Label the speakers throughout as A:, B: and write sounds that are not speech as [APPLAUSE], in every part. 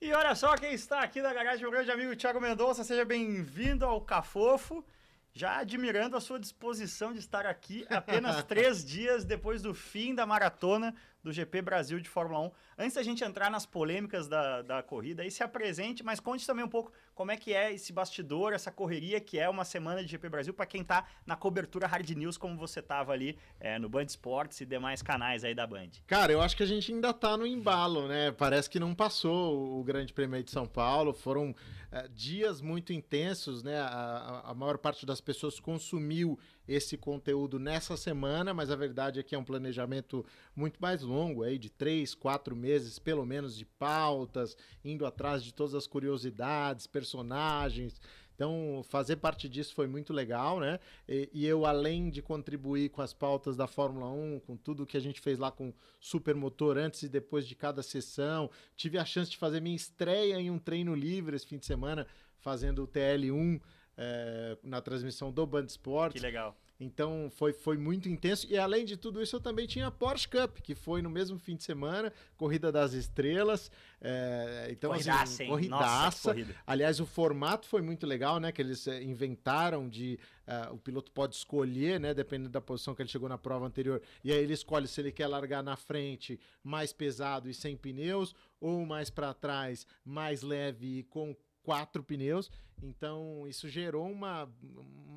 A: E olha só quem está aqui na garagem, meu grande amigo Thiago Mendonça. Seja bem-vindo ao Cafofo. Já admirando a sua disposição de estar aqui apenas [LAUGHS] três dias depois do fim da maratona do GP Brasil de Fórmula 1. Antes da gente entrar nas polêmicas da, da corrida, aí se apresente, mas conte também um pouco como é que é esse bastidor, essa correria que é uma semana de GP Brasil para quem está na cobertura Hard News, como você estava ali é, no Band Esportes e demais canais aí da Band.
B: Cara, eu acho que a gente ainda está no embalo, né? Parece que não passou o Grande Prêmio de São Paulo, foram é, dias muito intensos, né? A, a maior parte das pessoas consumiu esse conteúdo nessa semana, mas a verdade é que é um planejamento muito mais longo, aí de três, quatro meses, pelo menos, de pautas, indo atrás de todas as curiosidades, personagens. Então, fazer parte disso foi muito legal, né? E, e, eu, além de contribuir com as pautas da Fórmula 1, com tudo que a gente fez lá com Supermotor antes e depois de cada sessão, tive a chance de fazer minha estreia em um treino livre esse fim de semana, fazendo o TL1 é, na transmissão do Band Esportes.
A: Que legal.
B: Então foi, foi muito intenso. E além de tudo isso, eu também tinha a Porsche Cup, que foi no mesmo fim de semana, Corrida das Estrelas. É, então, assim, corridaça, assim, corridaça. Nossa, Aliás, o formato foi muito legal, né? Que eles é, inventaram de uh, o piloto pode escolher, né? Dependendo da posição que ele chegou na prova anterior. E aí ele escolhe se ele quer largar na frente mais pesado e sem pneus, ou mais para trás, mais leve e com quatro pneus. Então, isso gerou uma,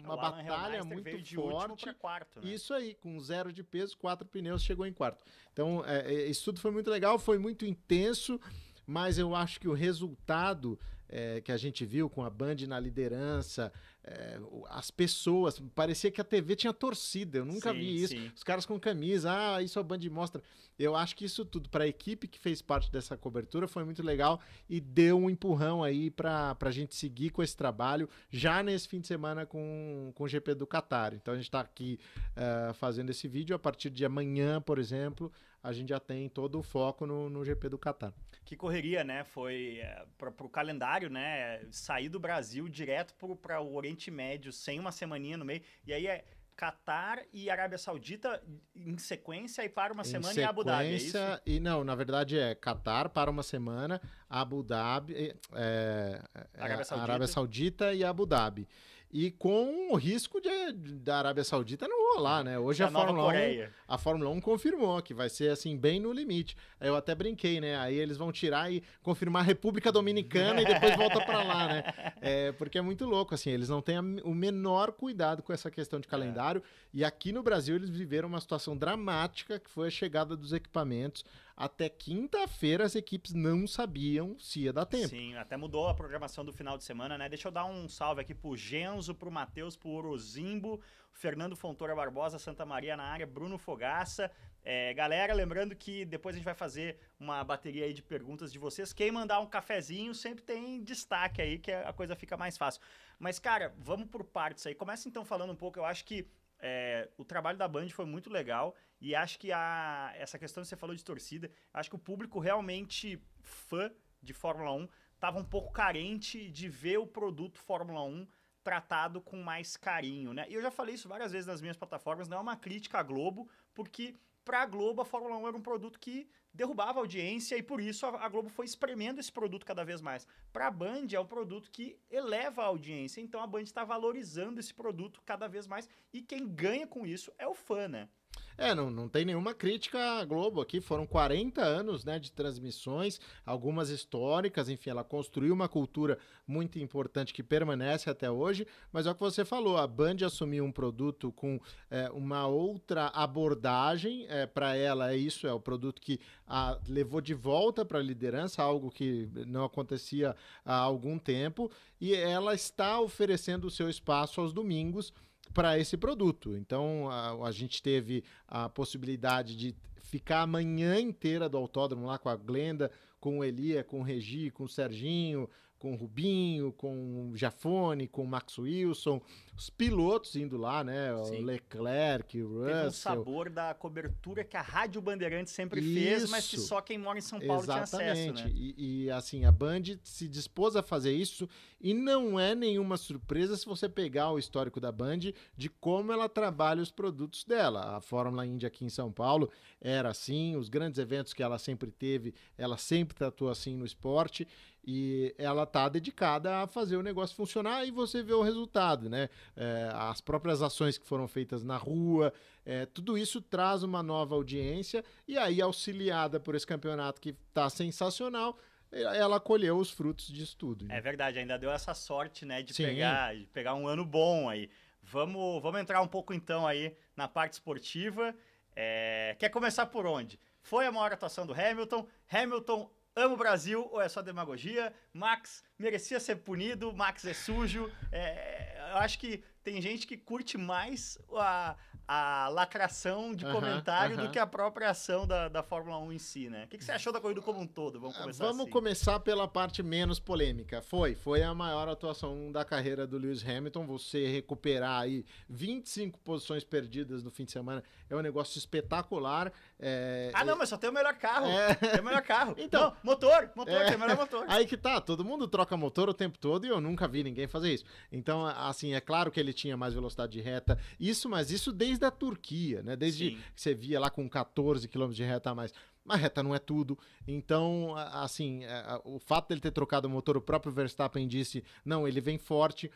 B: uma batalha muito forte.
A: Quarto,
B: né? Isso aí, com zero de peso, quatro pneus, chegou em quarto. Então, é, é, isso tudo foi muito legal, foi muito intenso, mas eu acho que o resultado é, que a gente viu com a Band na liderança, é, as pessoas, parecia que a TV tinha torcida, eu nunca sim, vi isso. Sim. Os caras com camisa, ah, isso a Band mostra. Eu acho que isso tudo, para a equipe que fez parte dessa cobertura, foi muito legal e deu um empurrão aí para a gente seguir com esse trabalho já nesse fim de semana com, com o GP do Qatar. Então a gente está aqui uh, fazendo esse vídeo. A partir de amanhã, por exemplo, a gente já tem todo o foco no, no GP do Qatar.
A: Que correria, né? Foi é, para o calendário, né? Sair do Brasil direto para o Oriente Médio sem uma semaninha no meio. E aí é Catar e Arábia Saudita em sequência e para uma em semana
B: em
A: Abu Dhabi, é
B: isso? E não, na verdade é Catar para uma semana, Abu Dhabi, é, é, Arábia, Saudita. Arábia Saudita e Abu Dhabi e com o risco de, da Arábia Saudita não rolar, né? Hoje a, a Fórmula 1, a Fórmula 1 confirmou que vai ser assim bem no limite. Eu até brinquei, né? Aí eles vão tirar e confirmar a República Dominicana e depois volta para lá, né? [LAUGHS] É, porque é muito louco assim, eles não têm o menor cuidado com essa questão de calendário é. e aqui no Brasil eles viveram uma situação dramática que foi a chegada dos equipamentos até quinta-feira as equipes não sabiam se ia dar tempo.
A: Sim, até mudou a programação do final de semana, né? Deixa eu dar um salve aqui pro Genzo, pro Matheus, pro Orozimbo, Fernando Fontoura Barbosa, Santa Maria na área, Bruno Fogaça. É, galera, lembrando que depois a gente vai fazer uma bateria aí de perguntas de vocês. Quem mandar um cafezinho sempre tem destaque aí, que a coisa fica mais fácil. Mas, cara, vamos por partes aí. Começa então falando um pouco, eu acho que é, o trabalho da Band foi muito legal e acho que a, essa questão que você falou de torcida, acho que o público realmente fã de Fórmula 1 estava um pouco carente de ver o produto Fórmula 1 tratado com mais carinho, né? E eu já falei isso várias vezes nas minhas plataformas, não é uma crítica à Globo, porque para a Globo a Fórmula 1 era um produto que derrubava a audiência e por isso a, Globo foi espremendo esse produto cada vez mais. Para a Band é um produto que eleva a audiência, então a Band está valorizando esse produto cada vez mais e quem ganha com isso é o fã, né?
B: É, não, não tem nenhuma crítica à Globo aqui. Foram 40 anos né, de transmissões, algumas históricas, enfim, ela construiu uma cultura muito importante que permanece até hoje. Mas é o que você falou: a Band assumiu um produto com é, uma outra abordagem. É, para ela, é isso, é o produto que a levou de volta para a liderança, algo que não acontecia há algum tempo. E ela está oferecendo o seu espaço aos domingos para esse produto. Então a, a, gente teve a possibilidade de ficar a manhã inteira do autódromo lá com a Glenda, com o Elia, com o Regi, com o Serginho, com o Rubinho, com o Jafone, com o Max Wilson, os pilotos indo lá, né? Sim. O Leclerc, o Russell. Teve um
A: sabor da cobertura que a Rádio Bandeirantes sempre Isso. fez, mas que só quem mora em São Paulo
B: Exatamente.
A: tinha acesso, né?
B: E, e assim, a Band se dispôs a fazer isso e não é nenhuma surpresa se você pegar o histórico da Band de como ela trabalha os produtos dela. A Fórmula Indy aqui em São Paulo era assim, os grandes eventos que ela sempre teve, ela sempre tratou assim no esporte e ela está dedicada a fazer o negócio funcionar e você vê o resultado, né? É, as próprias ações que foram feitas na rua, é, tudo isso traz uma nova audiência e aí auxiliada por esse campeonato que está sensacional, ela colheu os frutos disso tudo.
A: Né? É verdade, ainda deu essa sorte, né, de pegar, de pegar um ano bom aí. Vamos, vamos entrar um pouco então aí na parte esportiva. É... Quer começar por onde? Foi a maior atuação do Hamilton. Hamilton Amo o Brasil ou é só demagogia? Max merecia ser punido, Max é sujo. É, eu acho que tem gente que curte mais a, a lacração de comentário do que a própria ação da, da Fórmula 1 em si, né? O que, que você achou da corrida como um todo? Vamos começar
B: Vamos
A: assim.
B: começar pela parte menos polêmica. Foi, foi a maior atuação da carreira do Lewis Hamilton. Você recuperar aí 25 posições perdidas no fim de semana é um negócio espetacular. É,
A: ah, não, mas só tem o melhor carro. É... Tem o melhor carro. [LAUGHS] então, não, motor, motor, é... tem o melhor motor.
B: Aí que tá, todo mundo troca motor o tempo todo e eu nunca vi ninguém fazer isso. Então, assim, é claro que ele tinha mais velocidade de reta, isso, mas isso desde a Turquia, né? Desde Sim. que você via lá com 14 km de reta a mais. Mas reta não é tudo. Então, assim, é, o fato dele ter trocado o motor, o próprio Verstappen disse: não, ele vem forte.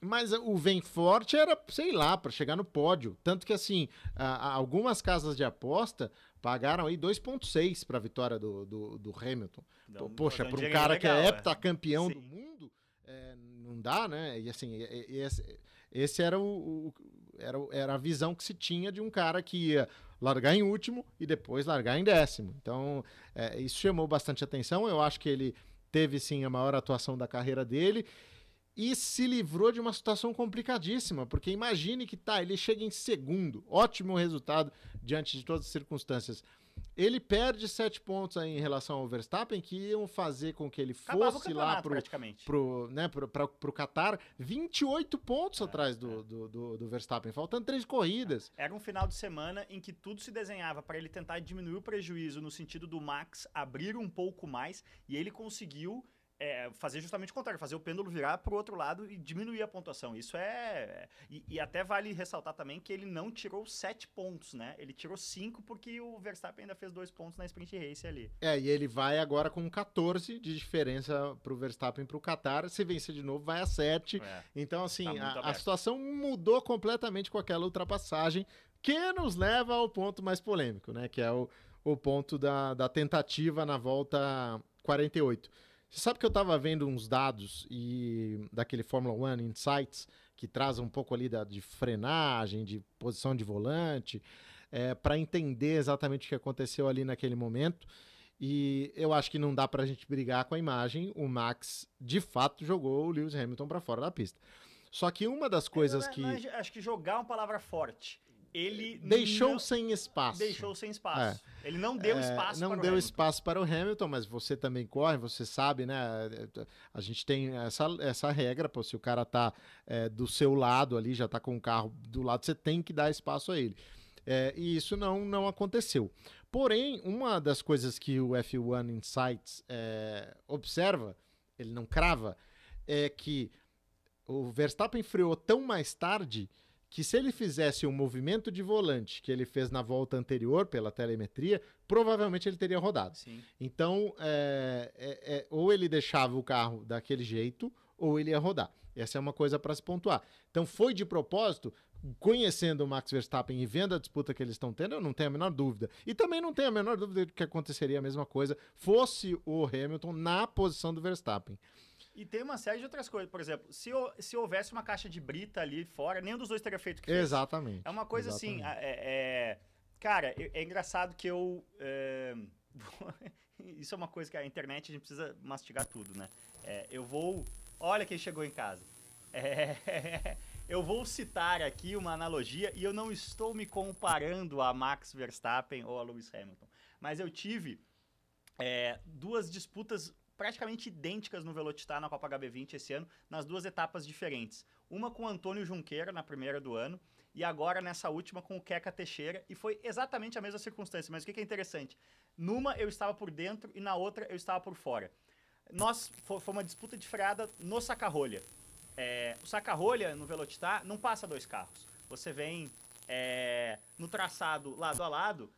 B: Mas o vem forte era, sei lá, para chegar no pódio. Tanto que, assim, algumas casas de aposta pagaram aí 2,6 para a vitória do, do, do Hamilton. Não, Poxa, para um cara legal, que é, é. heptacampeão é. do mundo, é, não dá, né? E assim, esse, esse era, o, o, era, era a visão que se tinha de um cara que ia largar em último e depois largar em décimo. Então, é, isso chamou bastante atenção. Eu acho que ele teve sim a maior atuação da carreira dele e se livrou de uma situação complicadíssima, porque imagine que tá, ele chega em segundo, ótimo resultado diante de todas as circunstâncias. Ele perde sete pontos em relação ao Verstappen, que iam fazer com que ele fosse lá pro, pro, né, pro, pra, pro Qatar, 28 pontos é, atrás do, é. do, do, do, Verstappen, faltando três corridas.
A: Era um final de semana em que tudo se desenhava para ele tentar diminuir o prejuízo no sentido do Max abrir um pouco mais, e ele conseguiu é, fazer justamente o contrário, fazer o pêndulo virar para o outro lado e diminuir a pontuação. Isso é. E, e, até vale ressaltar também que ele não tirou sete pontos, né? Ele tirou cinco porque o Verstappen ainda fez dois pontos na sprint race ali.
B: É, e ele vai agora com 14 de diferença para o Verstappen para o Qatar. Se vencer de novo, vai a 7. É, então, assim, tá a, a situação mudou completamente com aquela ultrapassagem que nos leva ao ponto mais polêmico, né? Que é o, o ponto da, da tentativa na volta 48. Você sabe que eu estava vendo uns dados e daquele Fórmula One Insights que traz um pouco ali da, de frenagem, de posição de volante, é, para entender exatamente o que aconteceu ali naquele momento. E eu acho que não dá para a gente brigar com a imagem. O Max, de fato, jogou o Lewis Hamilton para fora da pista. Só que uma das coisas que.
A: acho que jogar é uma palavra forte ele
B: deixou não... sem espaço.
A: Deixou sem espaço. É. Ele não deu é, espaço
B: não
A: para
B: deu espaço para o Hamilton, mas você também corre, você sabe, né? A gente tem essa, essa regra, pô, se o cara tá é, do seu lado ali, já tá com o carro do lado, você tem que dar espaço a ele. É, e isso não, não aconteceu. Porém, uma das coisas que o F1 Insights é, observa, ele não crava, é que o Verstappen freou tão mais tarde que se ele fizesse um movimento de volante que ele fez na volta anterior pela telemetria, provavelmente ele teria rodado. Sim. Então, é, é, é, ou ele deixava o carro daquele jeito, ou ele ia rodar. Essa é uma coisa para se pontuar. Então, foi de propósito, conhecendo o Max Verstappen e vendo a disputa que eles estão tendo, eu não tenho a menor dúvida. E também não tenho a menor dúvida de que aconteceria a mesma coisa fosse o Hamilton na posição do Verstappen.
A: E tem uma série de outras coisas. Por exemplo, se, se houvesse uma caixa de brita ali fora, nenhum dos dois teria feito o que fez.
B: Exatamente.
A: É uma coisa assim, Exatamente. assim. É, é, cara, é, engraçado que eu. É, [LAUGHS] isso é uma coisa que a internet a gente precisa mastigar tudo, né? É, eu vou. Olha quem chegou em casa. É, [LAUGHS] eu vou citar aqui uma analogia e eu não estou me comparando a Max Verstappen ou a Lewis Hamilton, mas eu tive é, duas disputas praticamente idênticas no Velocitar na Copa HB20 esse ano, nas duas etapas diferentes. Uma com o Antônio Junqueira na primeira do ano, e agora nessa última com o Queca Teixeira, e foi exatamente a mesma circunstância. Mas o que, é interessante? Numa eu estava por dentro e na outra eu estava por fora. Nós, foi uma disputa de freada no saca-rolha. É, o saca-rolha no Velocitar não passa dois carros. Você vem é, no traçado lado a lado,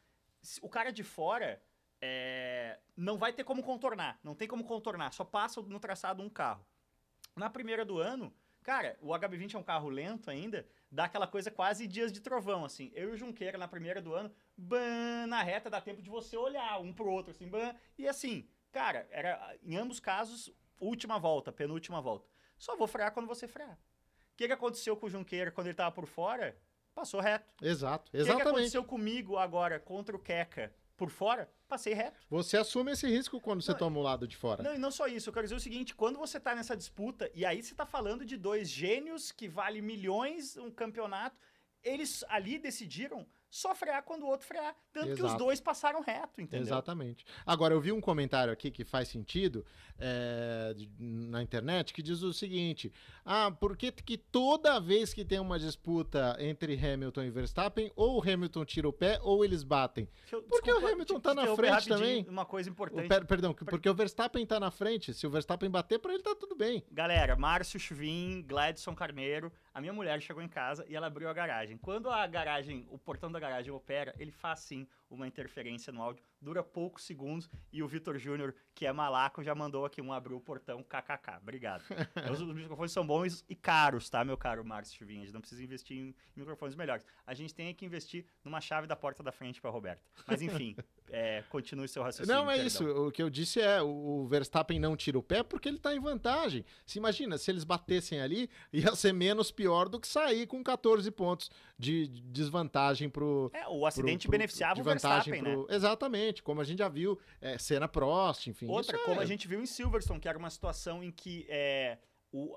A: o cara de fora é, não vai ter como contornar. Não tem como contornar, só passa no traçado um carro. Na primeira do ano, cara, o HB20 é um carro lento ainda, dá aquela coisa quase dias de trovão, assim. Eu e o Junqueira na primeira do ano, ban, na reta dá tempo de você olhar um pro outro, assim, ban, e assim, cara, era em ambos casos, última volta, penúltima volta. Só vou frear quando você frear. O que, que aconteceu com o Junqueira quando ele tava por fora? Passou reto.
B: Exato,
A: O que,
B: exatamente.
A: que aconteceu comigo agora contra o Queca por fora? Passei reto.
B: Você assume esse risco quando você
A: Não,
B: toma o lado de fora.
A: Não, e não só isso, eu quero dizer o seguinte, quando você tá nessa disputa, e aí você tá falando de dois gênios que vale milhões um campeonato, eles ali decidiram só frear quando o outro frear, tanto que os
B: Exato.
A: dois passaram reto, entendeu?
B: Exatamente. Agora, eu vi um comentário aqui que faz sentido é, na internet que diz o seguinte: ah, por que, que toda vez que tem uma disputa entre Hamilton e Verstappen, ou o Hamilton tira o pé ou eles batem?
A: Eu-
B: Porque o
A: desculpa,
B: Hamilton
A: te-
B: tá na frente também.
A: Uma coisa
B: O,
A: importante.
B: per- perdão, porque o Verstappen tá na frente. Se o Verstappen bater, pra ele tá tudo bem.
A: Galera, Márcio Chuvin, Gladson Carneiro, a minha mulher chegou em casa e ela abriu a garagem. Quando a garagem, o portão da garagem opera, ele faz sim uma interferência no áudio, dura poucos segundos e o Vitor Júnior, que é malaco, já mandou aqui um abriu o portão kkk. Obrigado. [LAUGHS] Os, os microfones são bons e caros, tá, meu caro Márcio Chuvin? A gente não precisa investir em microfones melhores. A gente tem que investir numa chave da porta da frente para Roberto. Mas enfim, [LAUGHS] é, continue seu raciocínio.
B: Não, é
A: perdão.
B: isso. O que eu disse é: o o Verstappen não tira o pé porque ele tá em vantagem. Se imagina, se eles batessem ali, [LAUGHS] ia ser menos pior do que sair com 14 pontos de de desvantagem pro.
A: É, o acidente
B: pro- pro-
A: beneficiava o Verstappen, né?
B: pro- Exatamente, como a gente já viu, é, cena Prost, enfim.
A: Outra, como
B: é-
A: a gente viu em Silverstone, que era uma situação em que é, o,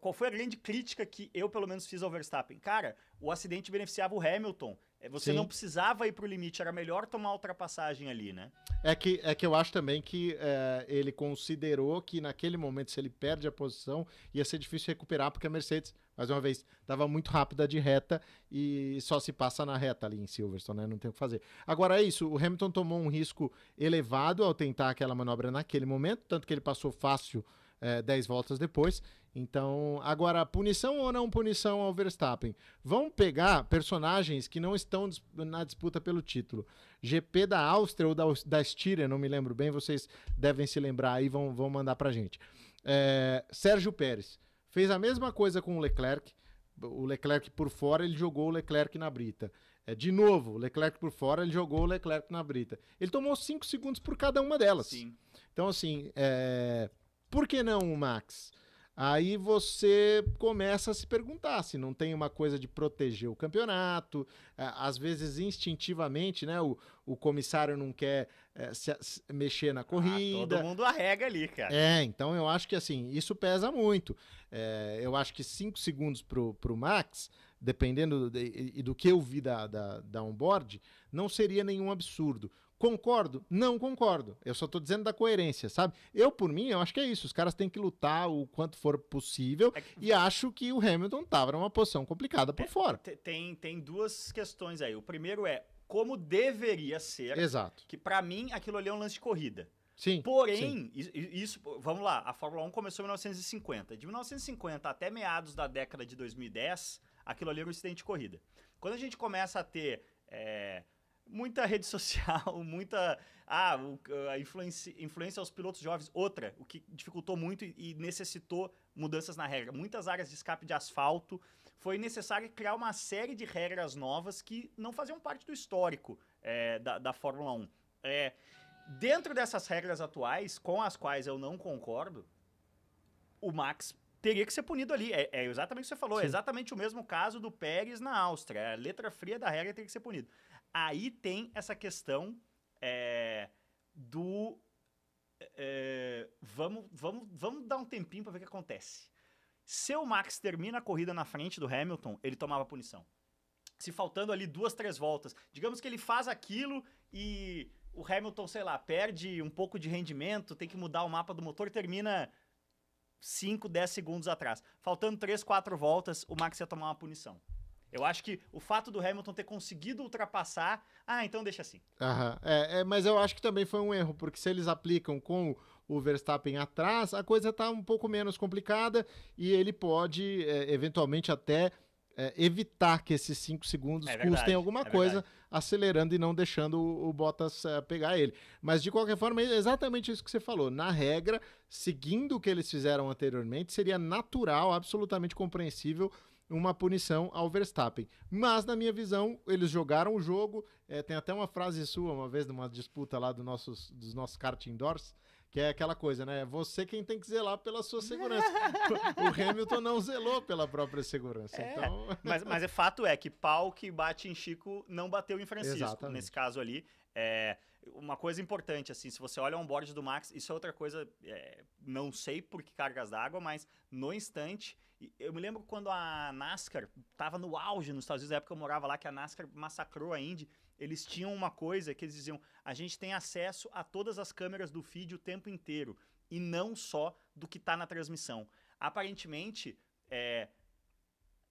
A: qual foi a grande crítica que eu, pelo menos, fiz ao Verstappen? Cara, o acidente beneficiava o Hamilton. É, Você
B: Sim.
A: não precisava ir pro limite, era melhor tomar a ultrapassagem ali, né?
B: É que, é que eu acho também que é, ele considerou que naquele momento, se ele perde a posição, ia ser difícil recuperar, porque a Mercedes, mais uma vez, estava muito rápida de reta e só se passa na reta ali em Silverstone, né? Não tem o que fazer. Agora é isso, o Hamilton tomou um risco elevado ao tentar aquela manobra naquele momento, tanto que ele passou fácil é, 10 voltas depois. Então, agora, punição ou não punição ao Verstappen? Vão pegar personagens que não estão na disputa pelo título. GP da Áustria ou da, da Estíria, não me lembro bem, vocês devem se lembrar aí, vão, vão mandar pra gente. É, Sérgio Pérez fez a mesma coisa com o Leclerc. O Leclerc por fora, ele jogou o Leclerc na brita. É, de novo, o Leclerc por fora, ele jogou o Leclerc na brita. Ele tomou 5 segundos por cada uma delas. Então, assim, é, por que não o Max? Aí você começa a se perguntar se não tem uma coisa de proteger o campeonato. é, Às vezes, instintivamente, né? O, o comissário não quer é, se- se- mexer na
A: Ah,
B: corrida.
A: todo mundo arrega ali, cara.
B: É, então eu acho que assim, isso pesa muito. É, eu acho que 5 segundos pro, pro Max, dependendo do, do que eu vi da, da, da onboard, não seria nenhum absurdo. Concordo? Não concordo. Eu só tô dizendo da coerência, sabe? Eu, por mim, eu acho que é isso. Os caras têm que lutar o quanto for possível.
A: É que-
B: E acho que o Hamilton tava numa posição complicada por fora.
A: Te- Tem, tem duas questões aí. O primeiro é como deveria ser,
B: Exato.
A: que pra mim aquilo ali é um lance de corrida.
B: Sim. sim.
A: Porém, is- isso, vamos lá, a Fórmula 1 começou em 1950. De 1950 até meados da década de 2010, aquilo ali era um incidente de corrida. Quando a gente começa a ter é, muita rede social, [LAUGHS] muita. Ah, a influência, influência aos pilotos jovens, outra, o que dificultou muito e, necessitou mudanças na regra. Muitas áreas de escape de asfalto. Foi necessário criar uma série de regras novas que não faziam parte do histórico é, da, da Fórmula 1. É, Dentro dessas regras atuais, com as quais eu não concordo, o Max teria que ser punido ali. É, é exatamente o que você falou, é
B: Sim.
A: exatamente o mesmo caso do Pérez na Áustria. A letra fria da regra teria que ser punido. Aí tem essa questão é, do. é, vamos, vamos, vamos dar um tempinho para ver o que acontece. Se o Max termina a corrida na frente do Hamilton, ele tomava punição. Se faltando ali duas, três voltas, digamos que ele faz aquilo e o Hamilton, sei lá, perde um pouco de rendimento, tem que mudar o mapa do motor, termina 5, 10 segundos atrás. Faltando 3, 4 voltas, o Max ia tomar uma punição. Eu acho que o fato do Hamilton ter conseguido ultrapassar, ah, então deixa assim.
B: Aham. É, é, mas eu acho que também foi um erro, porque se eles aplicam com o Verstappen atrás, a coisa está um pouco menos complicada e ele pode, é, eventualmente, até é, evitar que esses 5 segundos
A: É verdade,
B: custem alguma
A: é
B: coisa,
A: verdade.
B: acelerando e não deixando o, o Bottas é, pegar ele. Mas, de qualquer forma, é exatamente isso que você falou. Na regra, seguindo o que eles fizeram anteriormente, seria natural, absolutamente compreensível uma punição ao Verstappen. Mas, na minha visão, eles jogaram o jogo. é, tem até uma frase sua, uma vez, numa disputa lá do nossos, dos nossos kart indoors, que é aquela coisa, né? Você quem tem que zelar pela sua segurança. [LAUGHS] o Hamilton não zelou pela própria segurança.
A: É,
B: Então, [LAUGHS]
A: Mas, mas o fato é que pau que bate em Chico não bateu em Francisco,
B: Exatamente.
A: nesse caso ali. É, uma coisa importante, assim, se você olha o onboard do Max, isso é outra coisa, é, não sei por que cargas d'água, mas no instante, eu me lembro quando a NASCAR tava no auge nos Estados Unidos, na época eu morava lá, que a NASCAR massacrou a Indy, eles tinham uma coisa que eles diziam, a gente tem acesso a todas as câmeras do feed o tempo inteiro, e não só do que tá na transmissão. Aparentemente, é,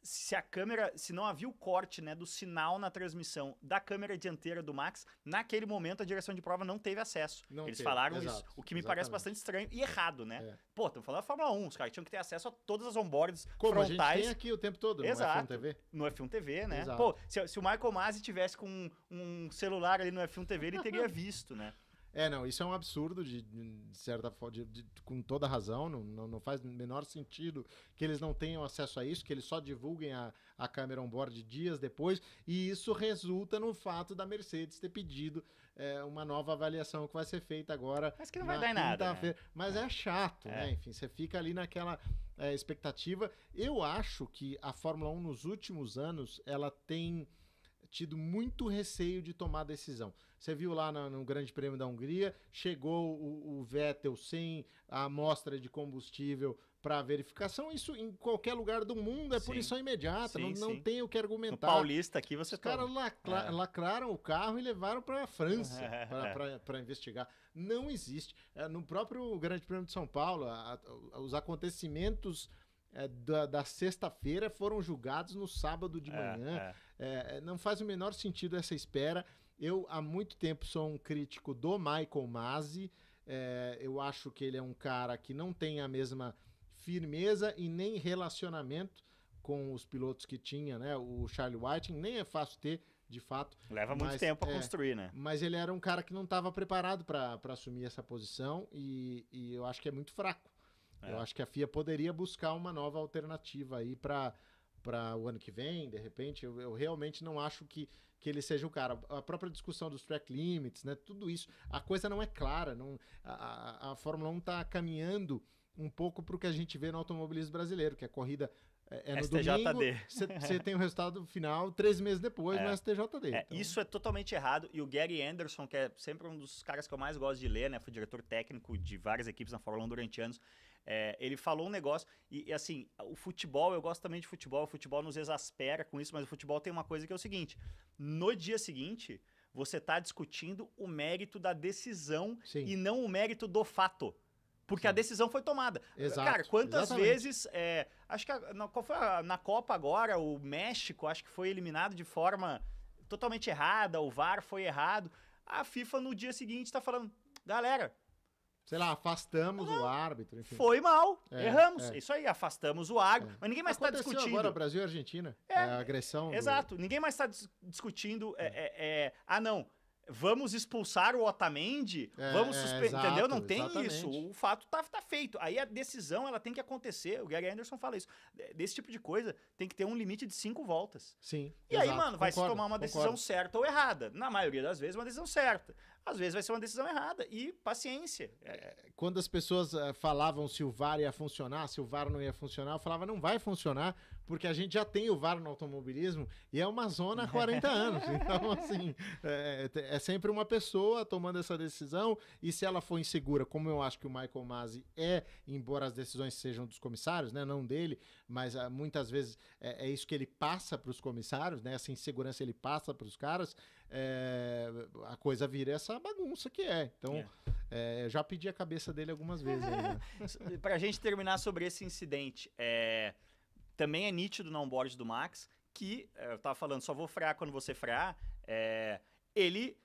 A: se a câmera, se não havia o corte, né, do sinal na transmissão da câmera dianteira do Max, naquele momento a direção de prova não teve acesso.
B: Não
A: Eles
B: teve,
A: falaram
B: exato,
A: isso, o que me parece bastante estranho e errado, né?
B: É.
A: Pô, estamos falando da Fórmula 1, os caras tinham que ter acesso a todas as onboards
B: como a gente
A: frontais
B: tem aqui o tempo todo no
A: Exato.
B: F1 TV.
A: no F1 TV, né?
B: Exato.
A: Pô, se, se o Michael Masi tivesse com um, um celular ali no F1 TV, ele teria [LAUGHS] visto, né?
B: É, não, isso é um absurdo, de, de certa forma, com toda razão, não, não, não faz o menor sentido que eles não tenham acesso a isso, que eles só divulguem a, a câmera on-board dias depois, e isso resulta no fato da Mercedes ter pedido é, uma nova avaliação que vai ser feita agora
A: Mas que não vai dar em nada, né?
B: Mas é, chato,
A: É.
B: né? Enfim, você fica ali naquela é, expectativa. Eu acho que a Fórmula 1 nos últimos anos, ela tem tido muito receio de tomar decisão. Você viu lá na- no, Grande Prêmio da Hungria, chegou o, o Vettel sem a amostra de combustível para verificação. Isso em qualquer lugar do mundo é
A: Sim.
B: punição imediata,
A: Sim,
B: não, não
A: sim.
B: tem o que
A: No
B: argumentar.
A: Paulista aqui você
B: Os caras lacra-
A: É.
B: lacraram o carro e levaram para a França [LAUGHS]
A: É.
B: para investigar. Não existe. É, No próprio Grande Prêmio de São Paulo, a- a- os acontecimentos é, da, da sexta-feira foram julgados no sábado de
A: É,
B: manhã.
A: é.
B: É, não faz o menor sentido essa espera. Eu, há muito tempo, sou um crítico do Michael Masi. É, eu acho que ele é um cara que não tem a mesma firmeza e nem relacionamento com os pilotos que tinha, né? O Charlie Whiting nem é fácil ter, de fato.
A: Leva muito
B: Mas,
A: tempo a
B: é,
A: construir, né?
B: Mas ele era um cara que não estava preparado para assumir essa posição e, e eu acho que é muito fraco.
A: É.
B: Eu acho que a FIA poderia buscar uma nova alternativa aí para para o ano que vem, de repente. Eu, eu realmente não acho que, que ele seja o cara. A própria discussão dos track limits, né? Tudo isso, a coisa não é clara. Não, a, a, Fórmula 1 está caminhando um pouco para o que a gente vê no automobilismo brasileiro, que a corrida é, é no
A: STJD.
B: domingo, você [LAUGHS] tem o resultado final três meses depois
A: É.
B: no STJD.
A: É,
B: Então,
A: Isso é totalmente errado. E o Gary Anderson, que é sempre um dos caras que eu mais gosto de ler, né? Foi diretor técnico de várias equipes na Fórmula 1 durante anos. É, ele falou um negócio. E, e, assim, o futebol, eu gosto também de futebol. O futebol nos exaspera com isso, mas o futebol tem uma coisa que é o seguinte: no dia seguinte, você tá discutindo o mérito da decisão
B: Sim.
A: e não o mérito do fato. Porque a
B: Sim.
A: decisão foi tomada.
B: Exato,
A: Cara, quantas
B: exatamente.
A: vezes. é, acho que a- na, qual foi a- na Copa agora, o México, acho que foi eliminado de forma totalmente errada, o VAR foi errado. A FIFA no dia seguinte tá falando, galera,
B: sei lá, afastamos o árbitro, enfim.
A: foi mal,
B: É,
A: erramos.
B: é.
A: Isso aí, afastamos o árbitro.
B: É.
A: Mas ninguém mais está discutindo.
B: agora Brasil e Argentina.
A: É,
B: É, a agressão. do-
A: Exato, ninguém mais está discutindo. é, é, é, ah, não. Vamos expulsar o Otamendi?
B: É,
A: vamos
B: é,
A: suspender.
B: exato,
A: Entendeu? Não tem
B: exatamente.
A: isso. O fato tá, tá feito. Aí a decisão ela tem que acontecer. O Gary Anderson fala isso. Desse tipo de coisa tem que ter um limite de cinco voltas.
B: Sim.
A: E aí,
B: exato,
A: mano, vai se
B: concordo,
A: tomar uma decisão
B: concordo.
A: certa ou errada. Na maioria das vezes, uma decisão certa. Às vezes vai ser uma decisão errada. E paciência. É,
B: Quando as pessoas eh, falavam se o VAR ia funcionar, se o VAR não ia funcionar, eu falava, não vai funcionar, porque a gente já tem o VAR no automobilismo e é uma zona há 40 [LAUGHS] anos. Então, assim, é, é, sempre uma pessoa tomando essa decisão e se ela for insegura, como eu acho que o Michael Masi é, embora as decisões sejam dos comissários, né, não dele, mas ah, muitas vezes é, é, isso que ele passa para os comissários, né, essa insegurança ele passa para os caras, é, a coisa vira essa bagunça que é. Então, é. já pedi a cabeça dele algumas vezes. Né? [LAUGHS]
A: para a gente terminar sobre esse incidente, é também é nítido no onboard do Max que, é, eu tava falando, só vou frear quando você frear, é, ele,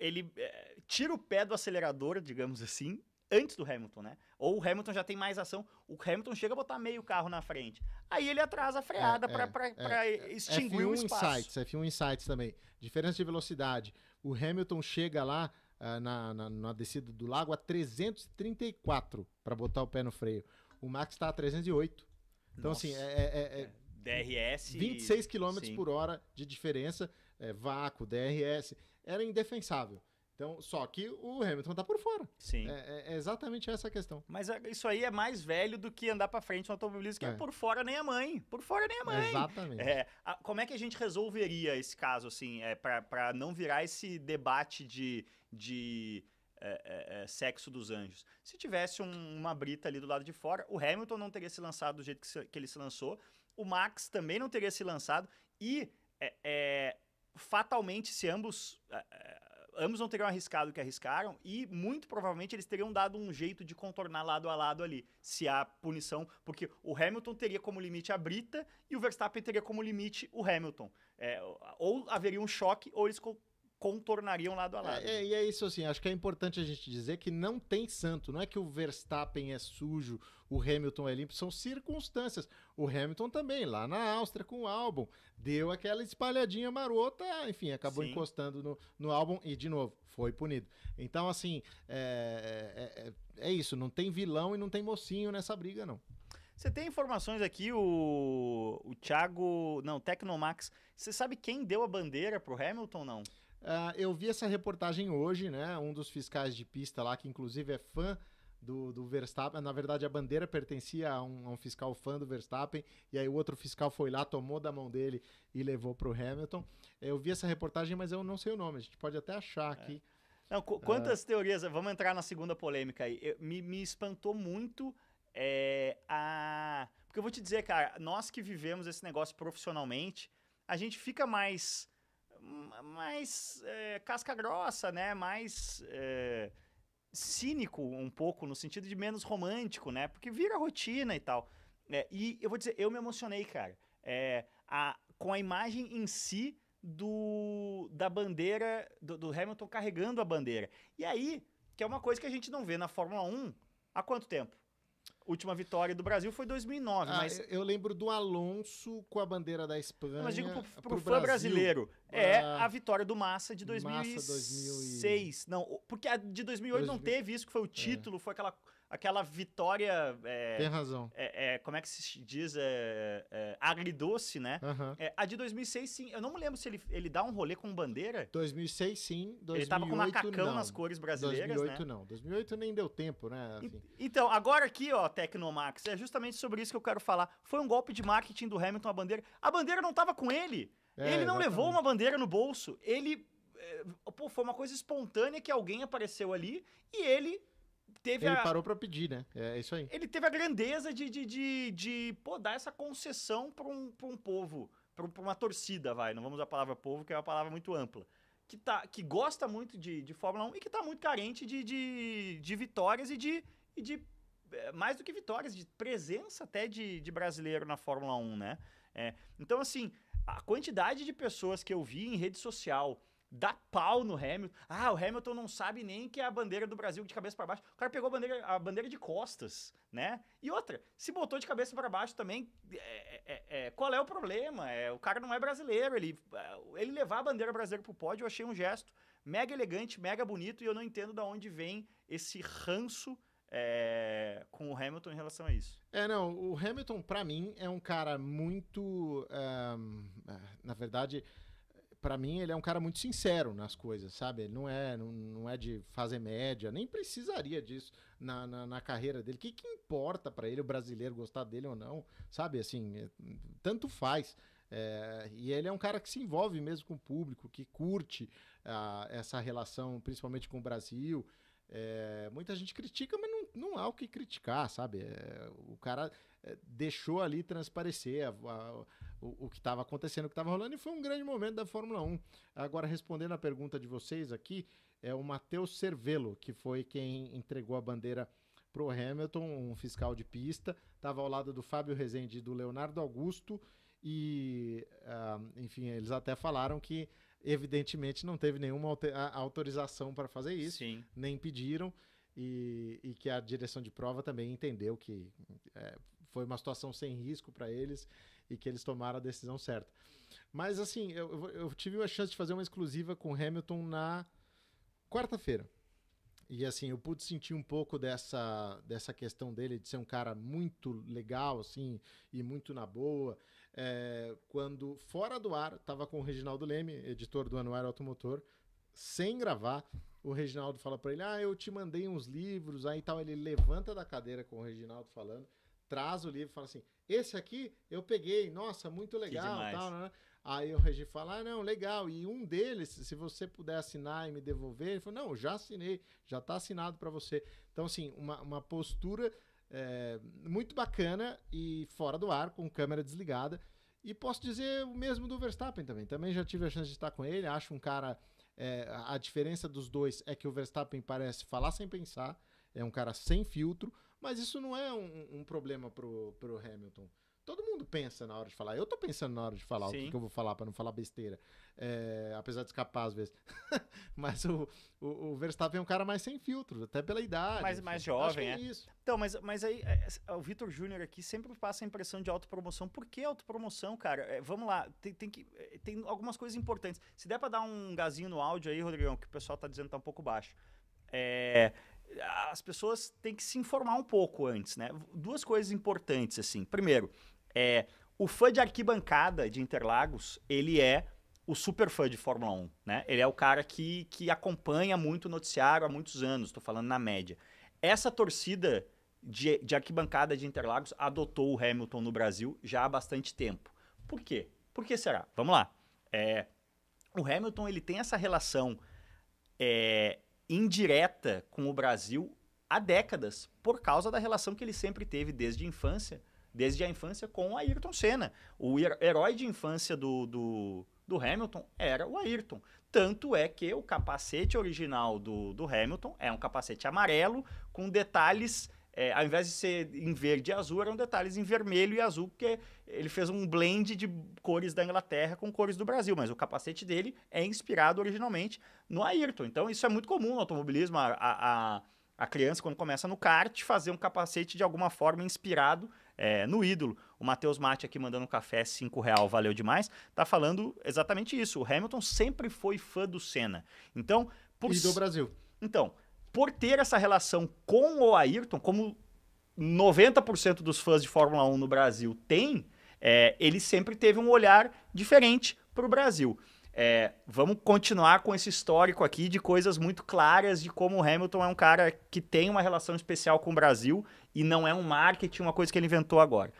A: ele é, tira o pé do acelerador, digamos assim, antes do Hamilton, né? Ou o Hamilton já tem mais ação, o Hamilton chega a botar meio carro na frente. Aí ele atrasa a freada é, para é, é, extinguir F1 o espaço.
B: Insights, F1 Insights também. Diferença de velocidade. O Hamilton chega lá uh, na, na, na descida do lago a 334 para botar o pé no freio. O Max está a 308. Então, assim, Nossa. assim, é,
A: DRS.
B: 26 km por hora de diferença, é, vácuo, DRS. Era indefensável. Então, só que o Hamilton tá por fora.
A: Sim.
B: É, é exatamente essa a questão.
A: Mas é, isso aí é mais velho do que andar para frente no automobilismo, que é. é. por fora nem a mãe. Por fora nem a mãe.
B: Exatamente.
A: É, a, como é que a gente resolveria esse caso, assim, é, para não virar esse debate de, de é, é, é, sexo dos anjos. Se tivesse um, uma brita ali do lado de fora, o Hamilton não teria se lançado do jeito que, se, que ele se lançou, o Max também não teria se lançado e é, é, fatalmente, se ambos ambos não teriam arriscado o que arriscaram e muito provavelmente eles teriam dado um jeito de contornar lado a lado ali, se há punição, porque o Hamilton teria como limite a Brita e o Verstappen teria como limite o Hamilton. É, ou haveria um choque, ou eles contornariam lado a lado.
B: É, é, e é isso assim, acho que é importante a gente dizer que não tem santo, não é que o Verstappen é sujo, o Hamilton é limpo, são circunstâncias. O Hamilton também, lá na Áustria com o álbum, deu aquela espalhadinha marota, enfim, acabou Sim. encostando no, no álbum e, de novo, foi punido. Então, assim, é, é, é, é isso, não tem vilão e não tem mocinho nessa briga, não.
A: Você tem informações aqui, o, o Thiago. Não, Tecnomax. Você sabe quem deu a bandeira pro Hamilton, não?
B: Uh, eu vi essa reportagem hoje, né? Um dos fiscais de pista lá, que inclusive é fã do, do Verstappen. Na verdade, a bandeira pertencia a um, a um, fiscal fã do Verstappen, e aí o outro fiscal foi lá, tomou da mão dele e levou para o Hamilton. Eu vi essa reportagem, mas eu não sei o nome. A gente pode até achar aqui.
A: É. Não, quantas uh... teorias? Vamos entrar na segunda polêmica aí. Eu, me, me espantou muito é, a. Porque eu vou te dizer, cara, nós que vivemos esse negócio profissionalmente, a gente fica mais mais é, casca grossa, né? Mais é, cínico um pouco, no sentido de menos romântico, né? Porque vira rotina e tal. É, e eu vou dizer, eu me emocionei, cara. É, a, com a imagem em si do da bandeira, do, do Hamilton carregando a bandeira. E aí, que é uma coisa que a gente não vê na Fórmula 1 há quanto tempo? Última vitória do Brasil foi 2009. Ah, mas
B: eu lembro do Alonso com a bandeira da Espanha.
A: Mas digo pro, pro, pro fã Brasil, brasileiro. É a vitória do Massa de 2006. Massa Não, porque a de 2008 2000... não teve isso, que foi o é. título, é. foi aquela aquela vitória. É,
B: Tem razão.
A: É, é, como é que se diz? É, é agridoce, né?
B: Uhum.
A: a de 2006, sim. Eu não me lembro se ele, ele dá um rolê com bandeira.
B: 2006, sim. 2008,
A: ele tava com macacão não. nas cores brasileiras.
B: 2008
A: né?
B: não. 2008 nem deu tempo, né? Assim.
A: então, agora aqui, ó, Tecnomax, é justamente sobre isso que eu quero falar. Foi um golpe de marketing do Hamilton a bandeira. A bandeira não tava com ele. ele não exatamente. levou uma bandeira no bolso. Ele. Pô, foi uma coisa espontânea que alguém apareceu ali e ele teve
B: ele a... parou para pedir, né? É isso aí.
A: Ele teve a grandeza de, de, de, de pô, dar essa concessão para um, pra um povo, para uma torcida, vai. Não vamos usar a palavra povo, que é uma palavra muito ampla. Que, tá, que gosta muito de, de Fórmula 1 e que está muito carente de, de, de vitórias e de, e de. É, mais do que vitórias, de presença até de, de brasileiro na Fórmula 1, né? É, então, assim, a quantidade de pessoas que eu vi em rede social dá pau no Hamilton. Ah, o Hamilton não sabe nem que é a bandeira do Brasil de cabeça para baixo. O cara pegou a bandeira, a bandeira de costas, né? E outra, se botou de cabeça para baixo também, é, é, é, qual é o problema? É, o cara não é brasileiro. Ele, é, ele levar a bandeira brasileira pro pódio, eu achei um gesto mega elegante, mega bonito, e eu não entendo de onde vem esse ranço é, com o Hamilton em relação a isso.
B: É, não, o Hamilton, para mim, é um cara muito. Um, na verdade, para mim, ele é um cara muito sincero nas coisas, sabe? Ele não é, não, não é de fazer média, nem precisaria disso. na, na, na carreira dele. O que, que importa para ele o brasileiro gostar dele ou não? Sabe, assim, é, tanto faz. É, e ele é um cara que se envolve mesmo com o público, que curte uh, essa relação, principalmente com o Brasil. É, muita gente critica, mas não, não há o que criticar, sabe? É, o cara é, deixou ali transparecer a, a, o, o, que estava acontecendo, o que estava rolando, e foi um grande momento da Fórmula 1. Agora, respondendo a pergunta de vocês aqui, é o Matheus Cervelo, que foi quem entregou a bandeira para o Hamilton, um fiscal de pista, estava ao lado do Fábio Rezende e do Leonardo Augusto, e, uh, enfim, eles até falaram que evidentemente não teve nenhuma autorização para fazer isso,
A: Sim.
B: nem pediram, e, e, que a direção de prova também entendeu que é, foi uma situação sem risco para eles e que eles tomaram a decisão certa. Mas assim, eu, eu tive a chance de fazer uma exclusiva com Hamilton na quarta-feira. E assim, eu pude sentir um pouco dessa, dessa questão dele de ser um cara muito legal, assim, e muito na boa é, quando fora do ar, estava com o Reginaldo Leme, editor do Anuário Automotor, sem gravar. O Reginaldo fala para ele: Ah, eu te mandei uns livros, aí tal. Ele levanta da cadeira com o Reginaldo falando, traz o livro e fala assim: Esse aqui eu peguei, nossa, muito legal. Tal, né? Aí o Regi fala: Ah, não, legal. E um deles, se você puder assinar e me devolver, ele falou: Não, já assinei, já está assinado para você. Então, assim, uma, uma postura é, muito bacana e fora do ar, com câmera desligada. E posso dizer o mesmo do Verstappen também. Também já tive a chance de estar com ele. Acho um cara. É, a diferença dos dois é que o Verstappen parece falar sem pensar. É um cara sem filtro. Mas isso não é um, um problema pro, pro Hamilton. Todo mundo pensa na hora de falar. Eu tô pensando na hora de falar Sim. o que, que, eu vou falar para não falar besteira. É, apesar de escapar às vezes. [LAUGHS] mas o, o, o, Verstappen é um cara mais sem filtro, até pela idade.
A: Mais, mais jovem, é. é. Isso. Então, mas, mas aí é, o Vitor Júnior aqui sempre passa a impressão de autopromoção. Por que autopromoção, cara? É, vamos lá, tem, tem, que, é, tem algumas coisas importantes. Se der para dar um gazinho no áudio aí, Rodrigão, que o pessoal tá dizendo que tá um pouco baixo. É as pessoas têm que se informar um pouco antes, né? Duas coisas importantes, assim. Primeiro, é, o fã de arquibancada de Interlagos, ele é o super fã de Fórmula 1, né? Ele é o cara que, que acompanha muito o noticiário há muitos anos, estou falando na média. Essa torcida de, de arquibancada de Interlagos adotou o Hamilton no Brasil já há bastante tempo. Por quê? Por que será? Vamos lá. É, o Hamilton ele tem essa relação é, indireta com o Brasil há décadas, por causa da relação que ele sempre teve desde a infância desde a infância com Ayrton Senna. O herói de infância do, do, do, Hamilton era o Ayrton. Tanto é que o capacete original do, do Hamilton é um capacete amarelo com detalhes. É, ao invés de ser em verde e azul, eram detalhes em vermelho e azul, porque ele fez um blend de cores da Inglaterra com cores do Brasil, mas o capacete dele é inspirado originalmente no Ayrton. Então isso é muito comum no automobilismo. A, a, a criança, quando começa no kart, fazer um capacete de alguma forma inspirado é, no ídolo. O Matheus Mate aqui mandando um café, 5 real, valeu demais. Tá falando exatamente isso. O Hamilton sempre foi fã do Senna. Então,
B: por E do Brasil.
A: Então, por ter essa relação com o Ayrton, como 90% dos fãs de Fórmula 1 no Brasil tem, é, ele sempre teve um olhar diferente para o Brasil. É, vamos continuar com esse histórico aqui de coisas muito claras de como o Hamilton é um cara que tem uma relação especial com o Brasil e não é um marketing, uma coisa que ele inventou agora.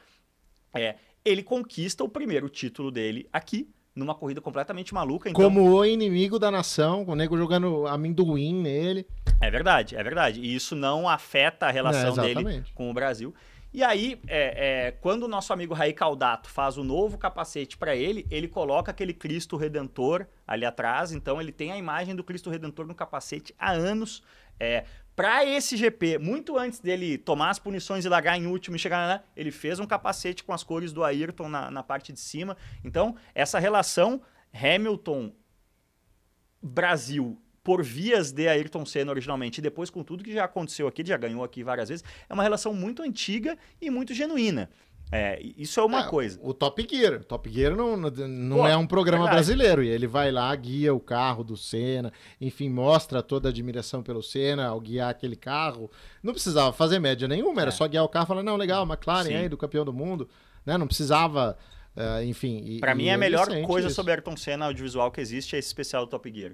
A: É, ele conquista o primeiro título dele aqui, numa corrida completamente maluca.
B: Então... Como o inimigo da nação, com o nego jogando amendoim nele.
A: É verdade, é verdade. E isso não afeta a relação é, dele com o Brasil. E aí, é, é, quando o nosso amigo Raí Caldato faz o novo capacete para ele, ele coloca aquele Cristo Redentor ali atrás. Então, ele tem a imagem do Cristo Redentor no capacete há anos. É, para esse GP, muito antes dele tomar as punições e largar em último e chegar lá, ele fez um capacete com as cores do Ayrton na, na parte de cima. Então, essa relação Hamilton-Brasil por vias de Ayrton Senna originalmente, e depois com tudo que já aconteceu aqui, já ganhou aqui várias vezes, é uma relação muito antiga e muito genuína. É, isso é uma é, coisa.
B: O Top Gear. Top Gear não, não Pô, é um programa verdade. brasileiro. E ele vai lá, guia o carro do Senna, enfim, mostra toda a admiração pelo Senna ao guiar aquele carro. Não precisava fazer média nenhuma, era é. só guiar o carro e falar, não, legal, McLaren Sim. aí, do campeão do mundo. Né? Não precisava Uh, enfim.
A: Para mim, a melhor coisa isso. sobre Ayrton Senna audiovisual que existe é esse especial do Top Gear.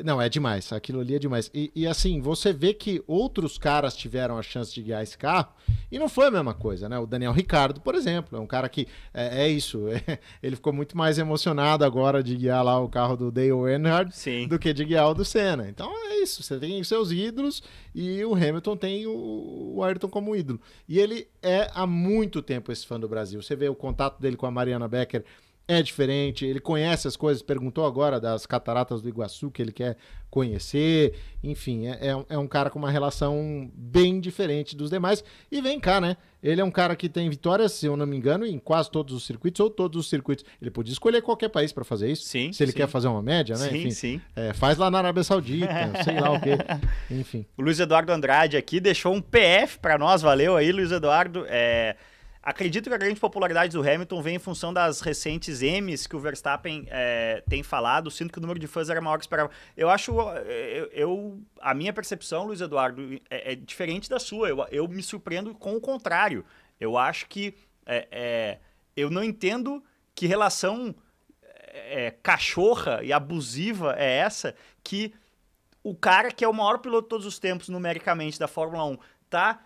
B: Não, é demais. Aquilo ali é demais. E, e, assim, você vê que outros caras tiveram a chance de guiar esse carro e não foi a mesma coisa, né? O Daniel Ricardo, por exemplo, é um cara que é, é isso. [LAUGHS] É, ele ficou muito mais emocionado agora de guiar lá o carro do Dale Earnhardt Sim. do que de guiar o do Senna. Então é isso. Você tem os seus ídolos e o Hamilton tem o, o Ayrton como ídolo. E ele é há muito tempo esse fã do Brasil. Você vê o contato dele com a Mariana Becker é diferente, ele conhece as coisas, perguntou agora das cataratas do Iguaçu que ele quer conhecer, enfim, é, é, é, um cara com uma relação bem diferente dos demais. E vem cá, né? Ele é um cara que tem vitórias, se eu não me engano, em quase todos os circuitos ou todos os circuitos. Ele podia escolher qualquer país para fazer isso.
A: Sim.
B: Se ele
A: sim.
B: quer fazer uma média, né?
A: Sim,
B: enfim,
A: sim.
B: É, faz lá na Arábia Saudita, sei lá o quê. [LAUGHS] Enfim.
A: O Luiz Eduardo Andrade aqui deixou um PF para nós, valeu aí, Luiz Eduardo. É Acredito que a grande popularidade do Hamilton vem em função das recentes M's que o Verstappen é, tem falado. Sinto que o número de fãs era maior que esperava. Eu acho, eu, eu a minha percepção, Luiz Eduardo, é, é, diferente da sua. Eu, eu me surpreendo com o contrário. Eu acho que é, eu não entendo que relação cachorra e abusiva é essa que o cara que é o maior piloto de todos os tempos numericamente da Fórmula 1 tá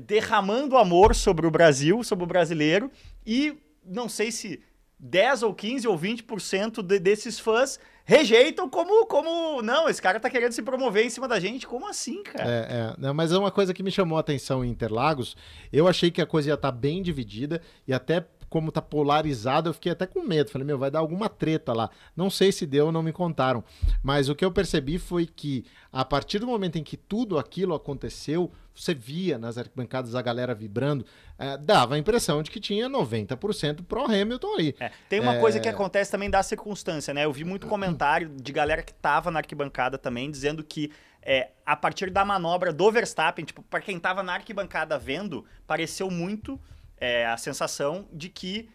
A: derramando amor sobre o Brasil, sobre o brasileiro, e não sei se 10 ou 15 ou 20% de, desses fãs rejeitam como, como. Não, esse cara tá querendo se promover em cima da gente. Como assim, cara?
B: É, é. Não, mas é uma coisa que me chamou a atenção em Interlagos. Eu achei que a coisa ia estar tá bem dividida e até como tá polarizado, eu fiquei até com medo. Falei, meu, vai dar alguma treta lá. Não sei se deu, não me contaram. Mas o que eu percebi foi que, a partir do momento em que tudo aquilo aconteceu, você via nas arquibancadas a galera vibrando, é, dava a impressão de que tinha 90% pro Hamilton ali.
A: É, tem uma é... coisa que acontece também da circunstância, né? Eu vi muito comentário de galera que tava na arquibancada também, dizendo que é, a partir da manobra do Verstappen, tipo, para quem tava na arquibancada vendo, pareceu muito é, a sensação de que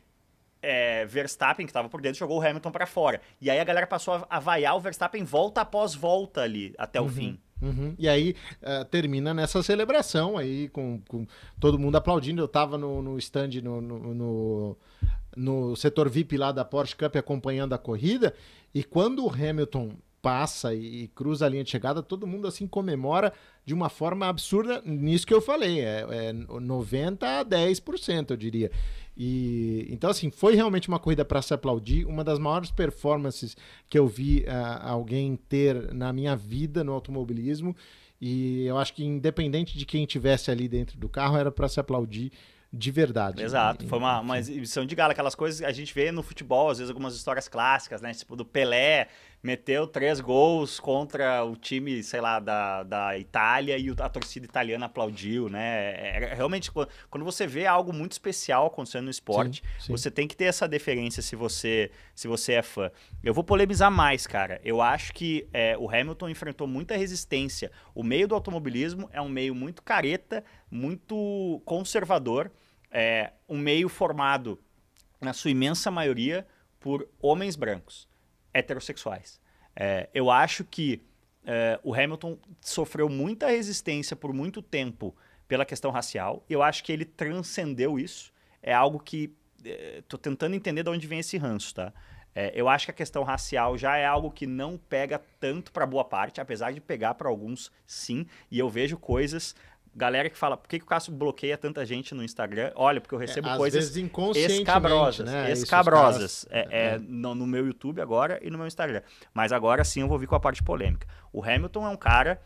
A: é, Verstappen, que estava por dentro, jogou o Hamilton para fora. E aí a galera passou a, vaiar o Verstappen volta após volta ali, até
B: uhum,
A: o fim.
B: Uhum. E aí uh, termina nessa celebração aí, com, com, todo mundo aplaudindo. Eu estava no, no stand, no, no, no, no setor VIP lá da Porsche Cup acompanhando a corrida, e quando o Hamilton passa e, e cruza a linha de chegada, todo mundo assim comemora de uma forma absurda, nisso que eu falei, é, é 90 a 10%, eu diria. E então assim, foi realmente uma corrida para se aplaudir, uma das maiores performances que eu vi uh, alguém ter na minha vida no automobilismo. E eu acho que independente de quem tivesse ali dentro do carro, era para se aplaudir de verdade.
A: Exato, foi uma, uma exibição de gala, aquelas coisas que a gente vê no futebol, às vezes algumas histórias clássicas, né? Tipo do Pelé meteu três gols contra o time, sei lá, da, da Itália e a torcida italiana aplaudiu, né? É, é, realmente, quando você vê algo muito especial acontecendo no esporte, sim, sim. você tem que ter essa deferência se você, se você é fã. Eu vou polemizar mais, cara. Eu acho que é, o Hamilton enfrentou muita resistência. O meio do automobilismo é um meio muito careta, muito conservador, é um meio formado, na sua imensa maioria, por homens brancos heterossexuais. É, eu acho que é, o Hamilton sofreu muita resistência por muito tempo pela questão racial. Eu acho que ele transcendeu isso. É algo que estou é, tentando entender de onde vem esse ranço, tá? É, eu acho que a questão racial já é algo que não pega tanto para boa parte, apesar de pegar para alguns, sim. E eu vejo coisas galera que fala, por que, que o Cássio bloqueia tanta gente no Instagram? Olha, porque eu é, recebo
B: é,
A: coisas
B: escabrosas,
A: né? escabrosas. Caras... É, é, é. No, no, meu YouTube agora e no meu Instagram. Mas agora sim eu vou vir com a parte polêmica. O Hamilton é um cara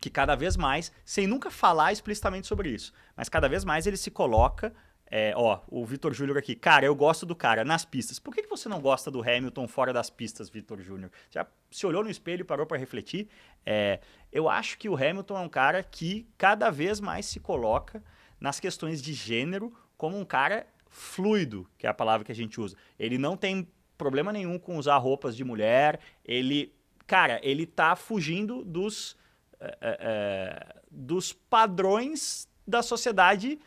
A: que cada vez mais, sem nunca falar explicitamente sobre isso, mas cada vez mais ele se coloca é, ó, o Vitor Júnior aqui. Cara, eu gosto do cara nas pistas. Por que, que você não gosta do Hamilton fora das pistas, Vitor Júnior? Já se olhou no espelho e parou para refletir? É, eu acho que o Hamilton é um cara que cada vez mais se coloca nas questões de gênero como um cara fluido, que é a palavra que a gente usa. Ele não tem problema nenhum com usar roupas de mulher. Ele, cara, ele tá fugindo dos, é, dos padrões da sociedade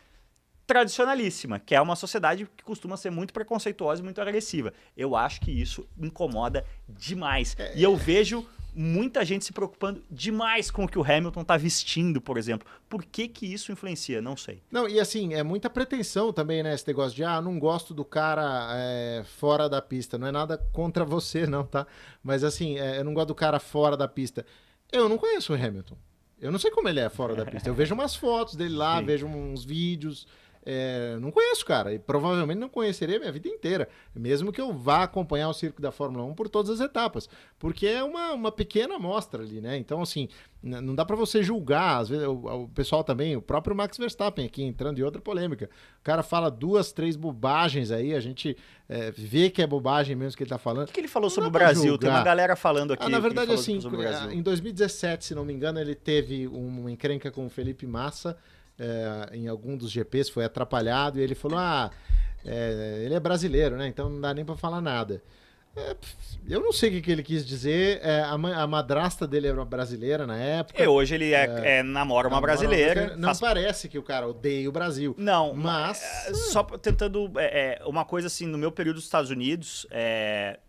A: tradicionalíssima, que é uma sociedade que costuma ser muito preconceituosa e muito agressiva. Eu acho que isso incomoda demais. É, e eu vejo muita gente se preocupando demais com o que o Hamilton tá vestindo, por exemplo. Por que que isso influencia? Não sei.
B: Não, e assim, é muita pretensão também, né? Esse negócio de, ah, não gosto do cara é, fora da pista. Não é nada contra você, não, tá? Mas assim, é, eu não gosto do cara fora da pista. Eu não conheço o Hamilton. Eu não sei como ele é fora da pista. Eu vejo umas fotos dele lá, [LAUGHS] Sim. vejo uns vídeos. É, não conheço, cara, e provavelmente não conhecerei a minha vida inteira, mesmo que eu vá acompanhar o circo da Fórmula 1 por todas as etapas, porque é uma, uma pequena amostra ali, né? Então, assim, não dá para você julgar, às vezes o, o, pessoal também, o próprio Max Verstappen aqui entrando em outra polêmica. O cara fala duas, três bobagens aí, a gente é, vê que é bobagem mesmo que ele tá falando. O
A: que, que ele falou sobre o Brasil? Tem uma galera falando aqui. Ah,
B: na verdade, assim, em 2017, se não me engano, ele teve uma encrenca com o Felipe Massa é, em algum dos GPs, foi atrapalhado e ele falou: Ah, é, ele é brasileiro, né? Então não dá nem para falar nada. É, eu não sei o que, que ele quis dizer. É, a, a, madrasta dele era brasileira na época.
A: E hoje ele é, é, é namora uma brasileira.
B: Não faz... parece que o cara odeia o Brasil.
A: Não, mas. É, só tentando. É, uma coisa assim, no meu período dos Estados Unidos,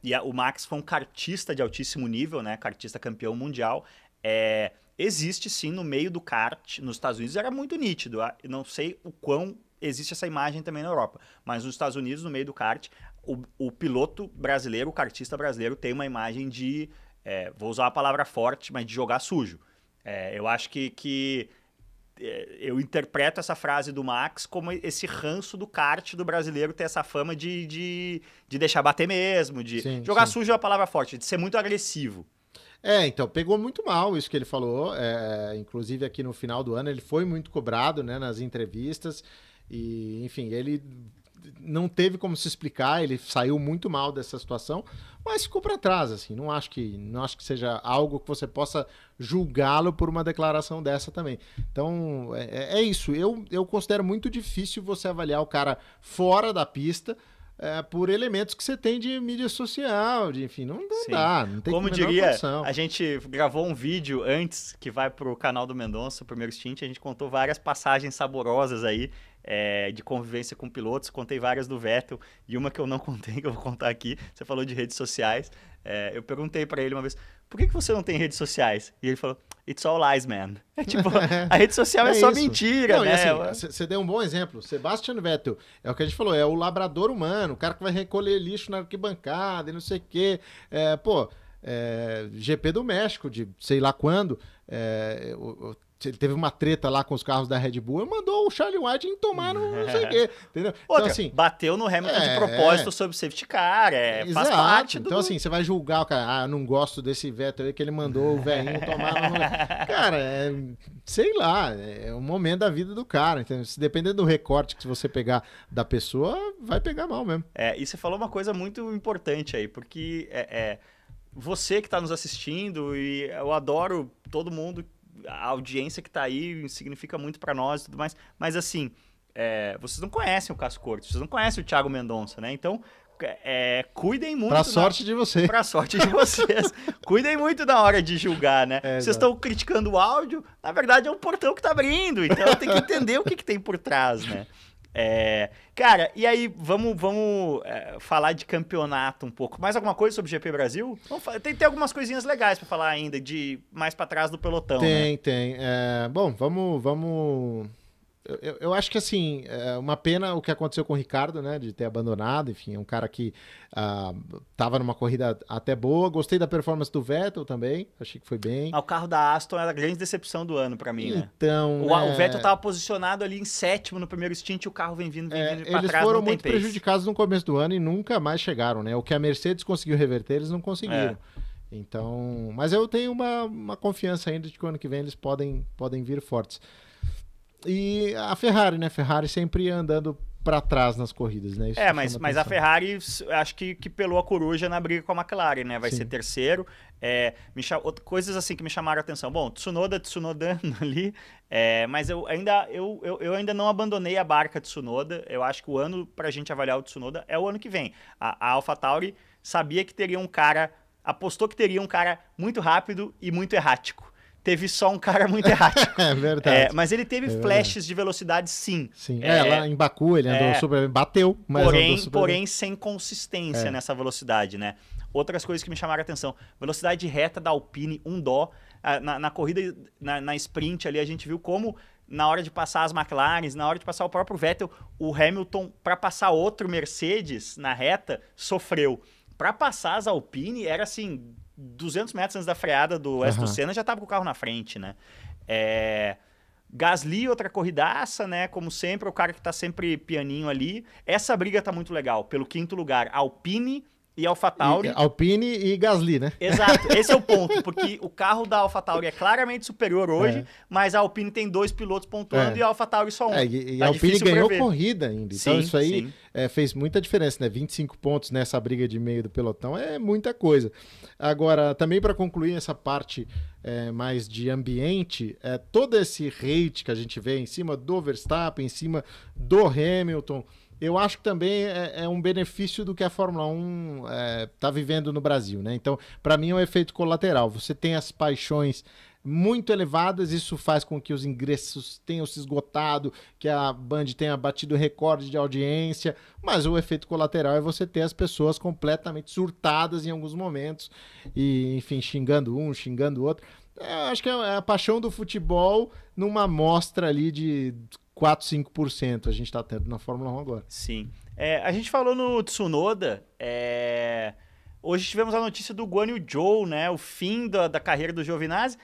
A: e a, o Max foi um cartista de altíssimo nível, né? Cartista campeão mundial. É, existe sim no meio do kart nos Estados Unidos, era muito nítido. Ah, não sei o quão existe essa imagem também na Europa, mas nos Estados Unidos, no meio do kart, o, o piloto brasileiro, o kartista brasileiro, tem uma imagem de, é, vou usar a palavra forte, mas de jogar sujo. É, eu acho que, que é, eu interpreto essa frase do Max como esse ranço do kart do brasileiro ter essa fama de, de, de deixar bater mesmo, de sim, jogar sim. sujo é a palavra forte, de ser muito agressivo.
B: É, então, pegou muito mal isso que ele falou. É, inclusive, aqui no final do ano, ele foi muito cobrado né, nas entrevistas. E, enfim, ele não teve como se explicar, ele saiu muito mal dessa situação, mas ficou para trás, assim, não acho que não acho que seja algo que você possa julgá-lo por uma declaração dessa também. Então, é, é, isso, eu, eu considero muito difícil você avaliar o cara fora da pista, é, por elementos que você tem de mídia social, de, enfim, não, não dá, não tem
A: Como diria, a gente gravou um vídeo antes que vai pro canal do Mendonça, o primeiro stint, a gente contou várias passagens saborosas aí é, de convivência com pilotos, contei várias do Vettel e uma que eu não [LAUGHS] contei, que eu vou contar aqui, você falou de redes sociais, é, eu perguntei para ele uma vez, por que, que você não tem redes sociais? E ele falou, It's all lies, man. É tipo, [LAUGHS] a rede social é, é só isso. mentira, não, né?
B: Você assim, deu um bom exemplo. Sebastian Vettel, é o que a gente falou, é o labrador humano, o cara que vai recolher lixo na arquibancada e não sei o quê. É, pô, é, GP do México, de sei lá quando, é, o, ele teve uma treta lá com os carros da Red Bull e mandou o Charlie White em tomar no não sei o [LAUGHS] quê, entendeu?
A: Então, Outra, então, assim, bateu no Hamilton é, de propósito é, sobre safety car, é, exato. faz parte
B: do... Então, assim, você vai julgar o cara, ah, não gosto desse Vettel aí que ele mandou o velhinho tomar no... [LAUGHS] Cara, é, sei lá, é o momento da vida do cara, entendeu? Se depender do recorte que você pegar da pessoa, vai pegar mal mesmo.
A: É, e você falou uma coisa muito importante aí, porque é, é você que está nos assistindo, e eu adoro todo mundo a audiência que está aí significa muito para nós e tudo mais. Mas assim, é, vocês não conhecem o Cássio Cortes, vocês não conhecem o Thiago Mendonça, né? Então, é, cuidem muito.
B: Pra sorte de vocês.
A: Pra sorte de vocês. [LAUGHS] cuidem muito na hora de julgar, né? É, vocês estão criticando o áudio, na verdade é um portão que tá abrindo, então tem que entender o que, que tem por trás, né? É, cara, e aí vamos, vamos é, falar de campeonato um pouco. Mais alguma coisa sobre o GP Brasil? tem, tem algumas coisinhas legais para falar ainda, de mais para trás do pelotão.
B: Tem,
A: né?
B: tem. É, bom, vamos, vamos eu, eu, acho que assim, é uma pena o que aconteceu com o Ricardo, né? De ter abandonado. Enfim, é um cara que estava ah, numa corrida até boa. Gostei da performance do Vettel também. Achei que foi bem.
A: Ah, o carro da Aston era a grande decepção do ano para mim,
B: né? Então.
A: O, é... o Vettel estava posicionado ali em sétimo no primeiro stint e o carro vem vindo, vem é, vindo é, pra
B: Eles
A: trás,
B: foram muito pace. prejudicados no começo do ano e nunca mais chegaram, né? O que a Mercedes conseguiu reverter, eles não conseguiram. É. Então, mas eu tenho uma, uma confiança ainda de que o ano que vem eles podem, podem vir fortes. E a Ferrari, né? Ferrari sempre andando para trás nas corridas, né?
A: Isso é, mas, mas a Ferrari acho que, que pelou a coruja na briga com a McLaren, né? Vai Sim. ser terceiro. É, me cham... Coisas assim que me chamaram a atenção. Bom, Tsunoda, Tsunoda [LAUGHS] ali, é, mas eu ainda, eu, eu, eu, ainda não abandonei a barca de Tsunoda. Eu acho que o ano para a gente avaliar o Tsunoda é o ano que vem. A, a AlphaTauri sabia que teria um cara, apostou que teria um cara muito rápido e muito errático. Teve só um cara muito errático. [LAUGHS]
B: é verdade.
A: É, mas ele teve
B: É
A: flashes de velocidade, sim.
B: Sim.
A: é,
B: É, lá em Baku ele andou
A: é.
B: super bateu, mas
A: porém,
B: super
A: porém sem consistência
B: É.
A: nessa velocidade, né? Outras coisas que me chamaram a atenção. Velocidade reta da Alpine, um dó. Ah, Na, na corrida, na, na sprint ali, a gente viu como na hora de passar as McLarens, na hora de passar o próprio Vettel, o Hamilton, para passar outro Mercedes na reta, sofreu. Para passar as Alpine, era assim, 200 metros antes da freada do Aston
B: Aham.
A: Senna, já tava com o carro na frente, né? É... Gasly, outra corridaça, né? Como sempre, o cara que tá sempre pianinho ali. Essa briga tá muito legal. Pelo quinto lugar, Alpine e AlphaTauri.
B: E- Alpine e Gasly, né?
A: Exato, esse é o ponto, [LAUGHS] porque o carro da AlphaTauri é claramente superior hoje,
B: É.
A: mas a Alpine tem dois pilotos pontuando
B: É.
A: e a AlphaTauri só um.
B: É, e,
A: Tá
B: a Alpine ganhou
A: prever.
B: corrida ainda. Então
A: Sim,
B: isso aí é, fez muita diferença, né? 25 pontos nessa briga de meio do pelotão é muita coisa. Agora, também para concluir essa parte é, mais de ambiente, é, todo esse hate que a gente vê em cima do Verstappen, em cima do Hamilton, eu acho que também é, é um benefício do que a Fórmula 1 está vivendo no Brasil, né? Então, para mim é um efeito colateral. Você tem as paixões muito elevadas, isso faz com que os ingressos tenham se esgotado, que a Band tenha batido recorde de audiência, mas o efeito colateral é você ter as pessoas completamente surtadas em alguns momentos e, enfim, xingando um, xingando o outro. É, eu acho que é a paixão do futebol numa amostra ali de 4, 5% a gente está tendo na Fórmula 1 agora.
A: Sim. É, a gente falou no Tsunoda. é, Hoje tivemos a notícia do Guan Yu Zhou, né? O fim da, da carreira do Giovinazzi.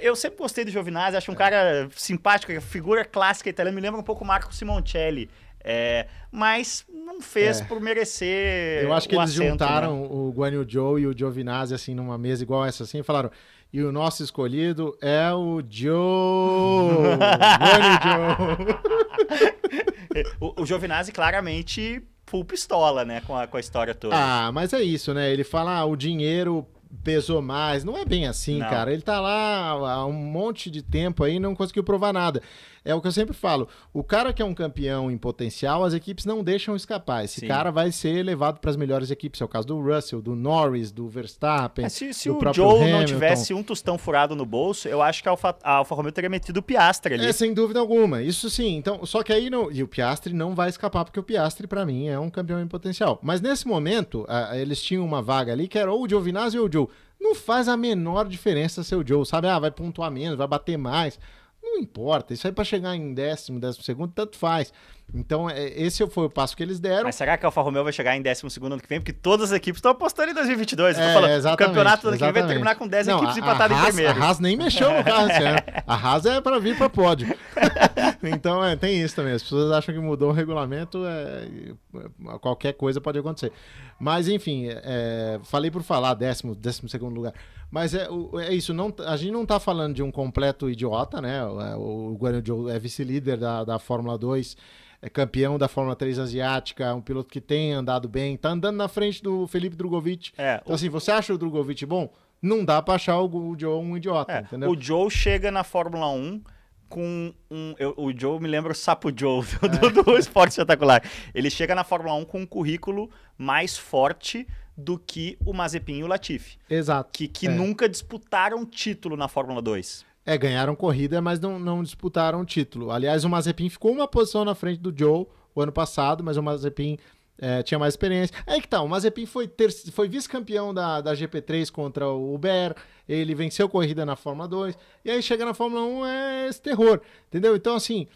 A: Eu sempre gostei do Giovinazzi,
B: É.
A: acho um cara simpático, figura clássica italiana, me lembra um pouco o Marco Simoncelli. É, mas não fez
B: É.
A: por merecer.
B: Eu acho que eles
A: assento, né?
B: juntaram o Guan Yu Zhou e o Giovinazzi assim numa mesa igual essa assim e falaram e o nosso escolhido é o Joe. Yu [LAUGHS] Zhou.
A: O, o Giovinazzi claramente full pistola, né? Com a, com a história toda.
B: Ah, mas é isso, né? Ele fala ah, o dinheiro pesou mais. Não é bem assim,
A: Não.
B: cara. Ele tá lá há um monte de tempo aí e não conseguiu provar nada. É o que eu sempre falo. O cara que é um campeão em potencial, as equipes não deixam escapar. Esse
A: Sim.
B: cara vai ser levado para as melhores equipes. É o caso do Russell, do Norris, do Verstappen.
A: Mas se, se
B: do
A: o Joe não
B: Hamilton.
A: tivesse um tostão furado no bolso, eu acho que a Alfa, a Alfa Romeo teria metido o Piastre ali.
B: É, sem dúvida alguma. Isso sim. Então, só que aí não. E o Piastri não vai escapar, porque o Piastri, pra mim, é um campeão em potencial. Mas nesse momento, ah, eles tinham uma vaga ali que era ou o Giovinazzi ou o Joe. Não faz a menor diferença ser o Joe, sabe? Ah, vai pontuar menos, vai bater mais. Não importa. Isso aí pra chegar em décimo, décimo segundo, tanto faz. Então, é, esse foi o passo que eles deram.
A: Mas será que a Alfa Romeo vai chegar em 12 ano que vem? Porque todas as equipes estão apostando em 2022. Eu tô
B: É,
A: falando, o campeonato do ano que vem vai terminar com 10
B: Não,
A: equipes empatadas em primeiro.
B: A Haas nem mexeu no carro esse ano. A Haas é para vir para pódio. [LAUGHS] então, é, tem isso também. As pessoas acham que mudou o regulamento, é, é, qualquer coisa pode acontecer. Mas, enfim, é, falei por falar, décimo, décimo segundo lugar. Mas é, o- é isso, não, a gente não tá falando de um completo idiota, né? O, o Guan Yu Zhou é vice-líder da, da Fórmula 2, é campeão da Fórmula 3 asiática, um piloto que tem andado bem, tá andando na frente do Felipe Drogovic.
A: É,
B: Então, assim, você acha o Drogovic bom? Não dá pra achar o, o Joe um idiota,
A: É,
B: entendeu?
A: o Joe chega na Fórmula 1 com um. eu- o Joe me lembra o Sapo Joe do, [LAUGHS] do, do Esporte Espetacular. Ele chega na Fórmula 1 com um currículo mais forte do que o Mazepin e o Latifi,
B: Exato.
A: que, que
B: É.
A: nunca disputaram título na Fórmula 2.
B: É, ganharam corrida, mas não, não disputaram o título. Aliás, o Mazepin ficou uma posição na frente do Joe o ano passado, mas o Mazepin é, tinha mais experiência. Aí que tá, o Mazepin foi, foi vice-campeão da, da GP3 contra o Uber, ele venceu corrida na Fórmula 2, e aí chega na Fórmula 1 é esse terror, entendeu? Então, assim,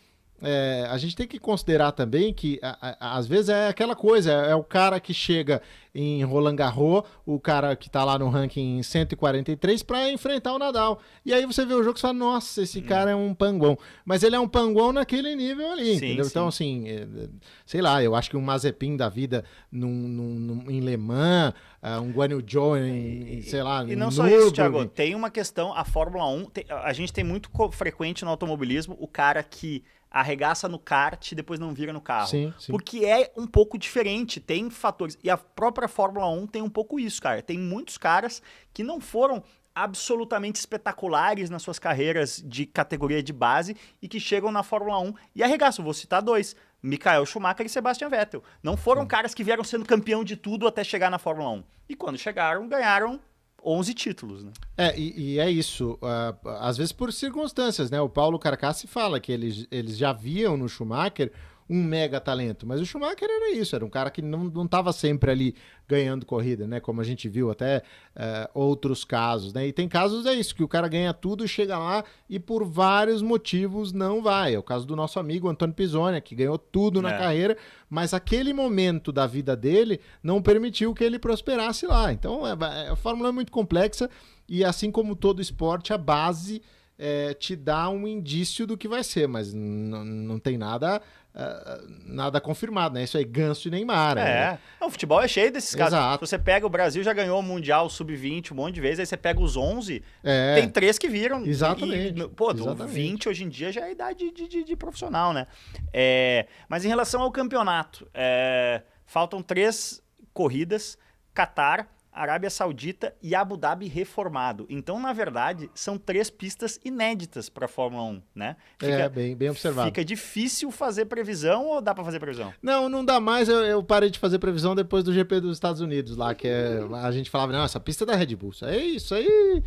B: é, a gente tem que considerar também que a- a- às vezes é aquela coisa, é, o cara que chega em Roland Garros, o cara que tá lá no ranking 143 para enfrentar o Nadal. E aí você vê o jogo e fala, nossa, esse cara é um panguão. Mas ele é um panguão naquele nível ali,
A: Sim,
B: entendeu?
A: sim.
B: Então, assim, é, é, sei lá, eu acho que um Mazepin da vida num, num- num- em Le Mans, ah, um Guan Yu Zhou em, em, sei lá,
A: E não só isso, Thiago. Tem uma questão, a Fórmula 1, tem- a gente tem muito frequente no automobilismo o cara que arregaça no kart e depois não vira no carro.
B: Sim, sim.
A: Porque é um pouco diferente, tem fatores. E a própria Fórmula 1 tem um pouco isso, cara. Tem muitos caras que não foram absolutamente espetaculares nas suas carreiras de categoria de base e que chegam na Fórmula 1 e arregaçam. Vou citar dois: Michael Schumacher e Sebastian Vettel. Não foram caras que vieram sendo campeão de tudo até chegar na Fórmula 1. E quando chegaram, ganharam 11 títulos, né?
B: É, e, e é isso. Uh, às vezes por circunstâncias, né? O Paulo Carcassi fala que eles, eles já viam no Schumacher um mega talento, mas o Schumacher era isso, era um cara que não estava sempre ali ganhando corrida, né? Como a gente viu até uh, outros casos, né? E tem casos é isso, que o cara ganha tudo, chega lá e por vários motivos não vai. É o caso do nosso amigo Antônio Pisonia, que ganhou tudo na é. carreira, mas aquele momento da vida dele não permitiu que ele prosperasse lá. Então, é, a Fórmula é muito complexa e assim como todo esporte, a base é, te dá um indício do que vai ser, mas não tem nada nada confirmado, né? Isso aí, Ganso e Neymar.
A: É, né? o futebol é cheio desses casos. Exato. Você pega o Brasil, já ganhou o Mundial Sub-20 um monte de vezes, aí você pega os 11, é. tem três que viram.
B: Exatamente.
A: E, pô, Exatamente. 20 hoje em dia já é idade de, de, de profissional, né? É, mas em relação ao campeonato, é, faltam três corridas, Qatar, Arábia Saudita e Abu Dhabi reformado. Então, na verdade, são três pistas inéditas para a Fórmula 1, né?
B: Fica, é, bem, bem observado.
A: Fica difícil fazer previsão ou dá para fazer previsão?
B: Não, não dá mais. Eu, eu, parei de fazer previsão depois do GP dos Estados Unidos lá, que é, a gente falava, não, essa pista é da Red Bull. Isso aí, isso aí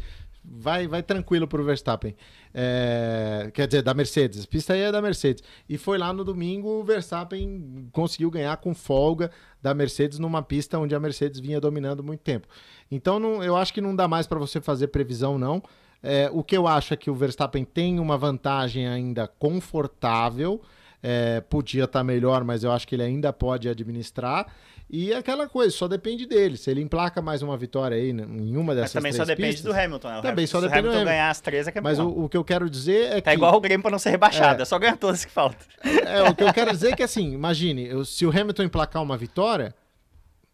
B: vai, vai tranquilo pro Verstappen. É, quer dizer, da Mercedes. Pista aí é da Mercedes. E foi lá no domingo, o Verstappen conseguiu ganhar com folga da Mercedes numa pista onde a Mercedes vinha dominando muito tempo. Então, não, eu acho que não dá mais para você fazer previsão, não. É, o que eu acho é que o Verstappen tem uma vantagem ainda confortável. É, podia estar tá melhor, mas eu acho que ele ainda pode administrar. E aquela coisa, só depende dele. Se ele emplaca mais uma vitória aí em uma dessas Mas
A: também só depende
B: pistas,
A: do Hamilton, né?
B: também só depende
A: do Hamilton. ganhar as três é campeão.
B: Mas o, o, que eu quero dizer é tá que...
A: Tá igual o Grêmio pra não ser rebaixado, é, é só ganhar todas que faltam.
B: É, o que eu quero dizer é que assim, imagine, eu, se o Hamilton emplacar uma vitória,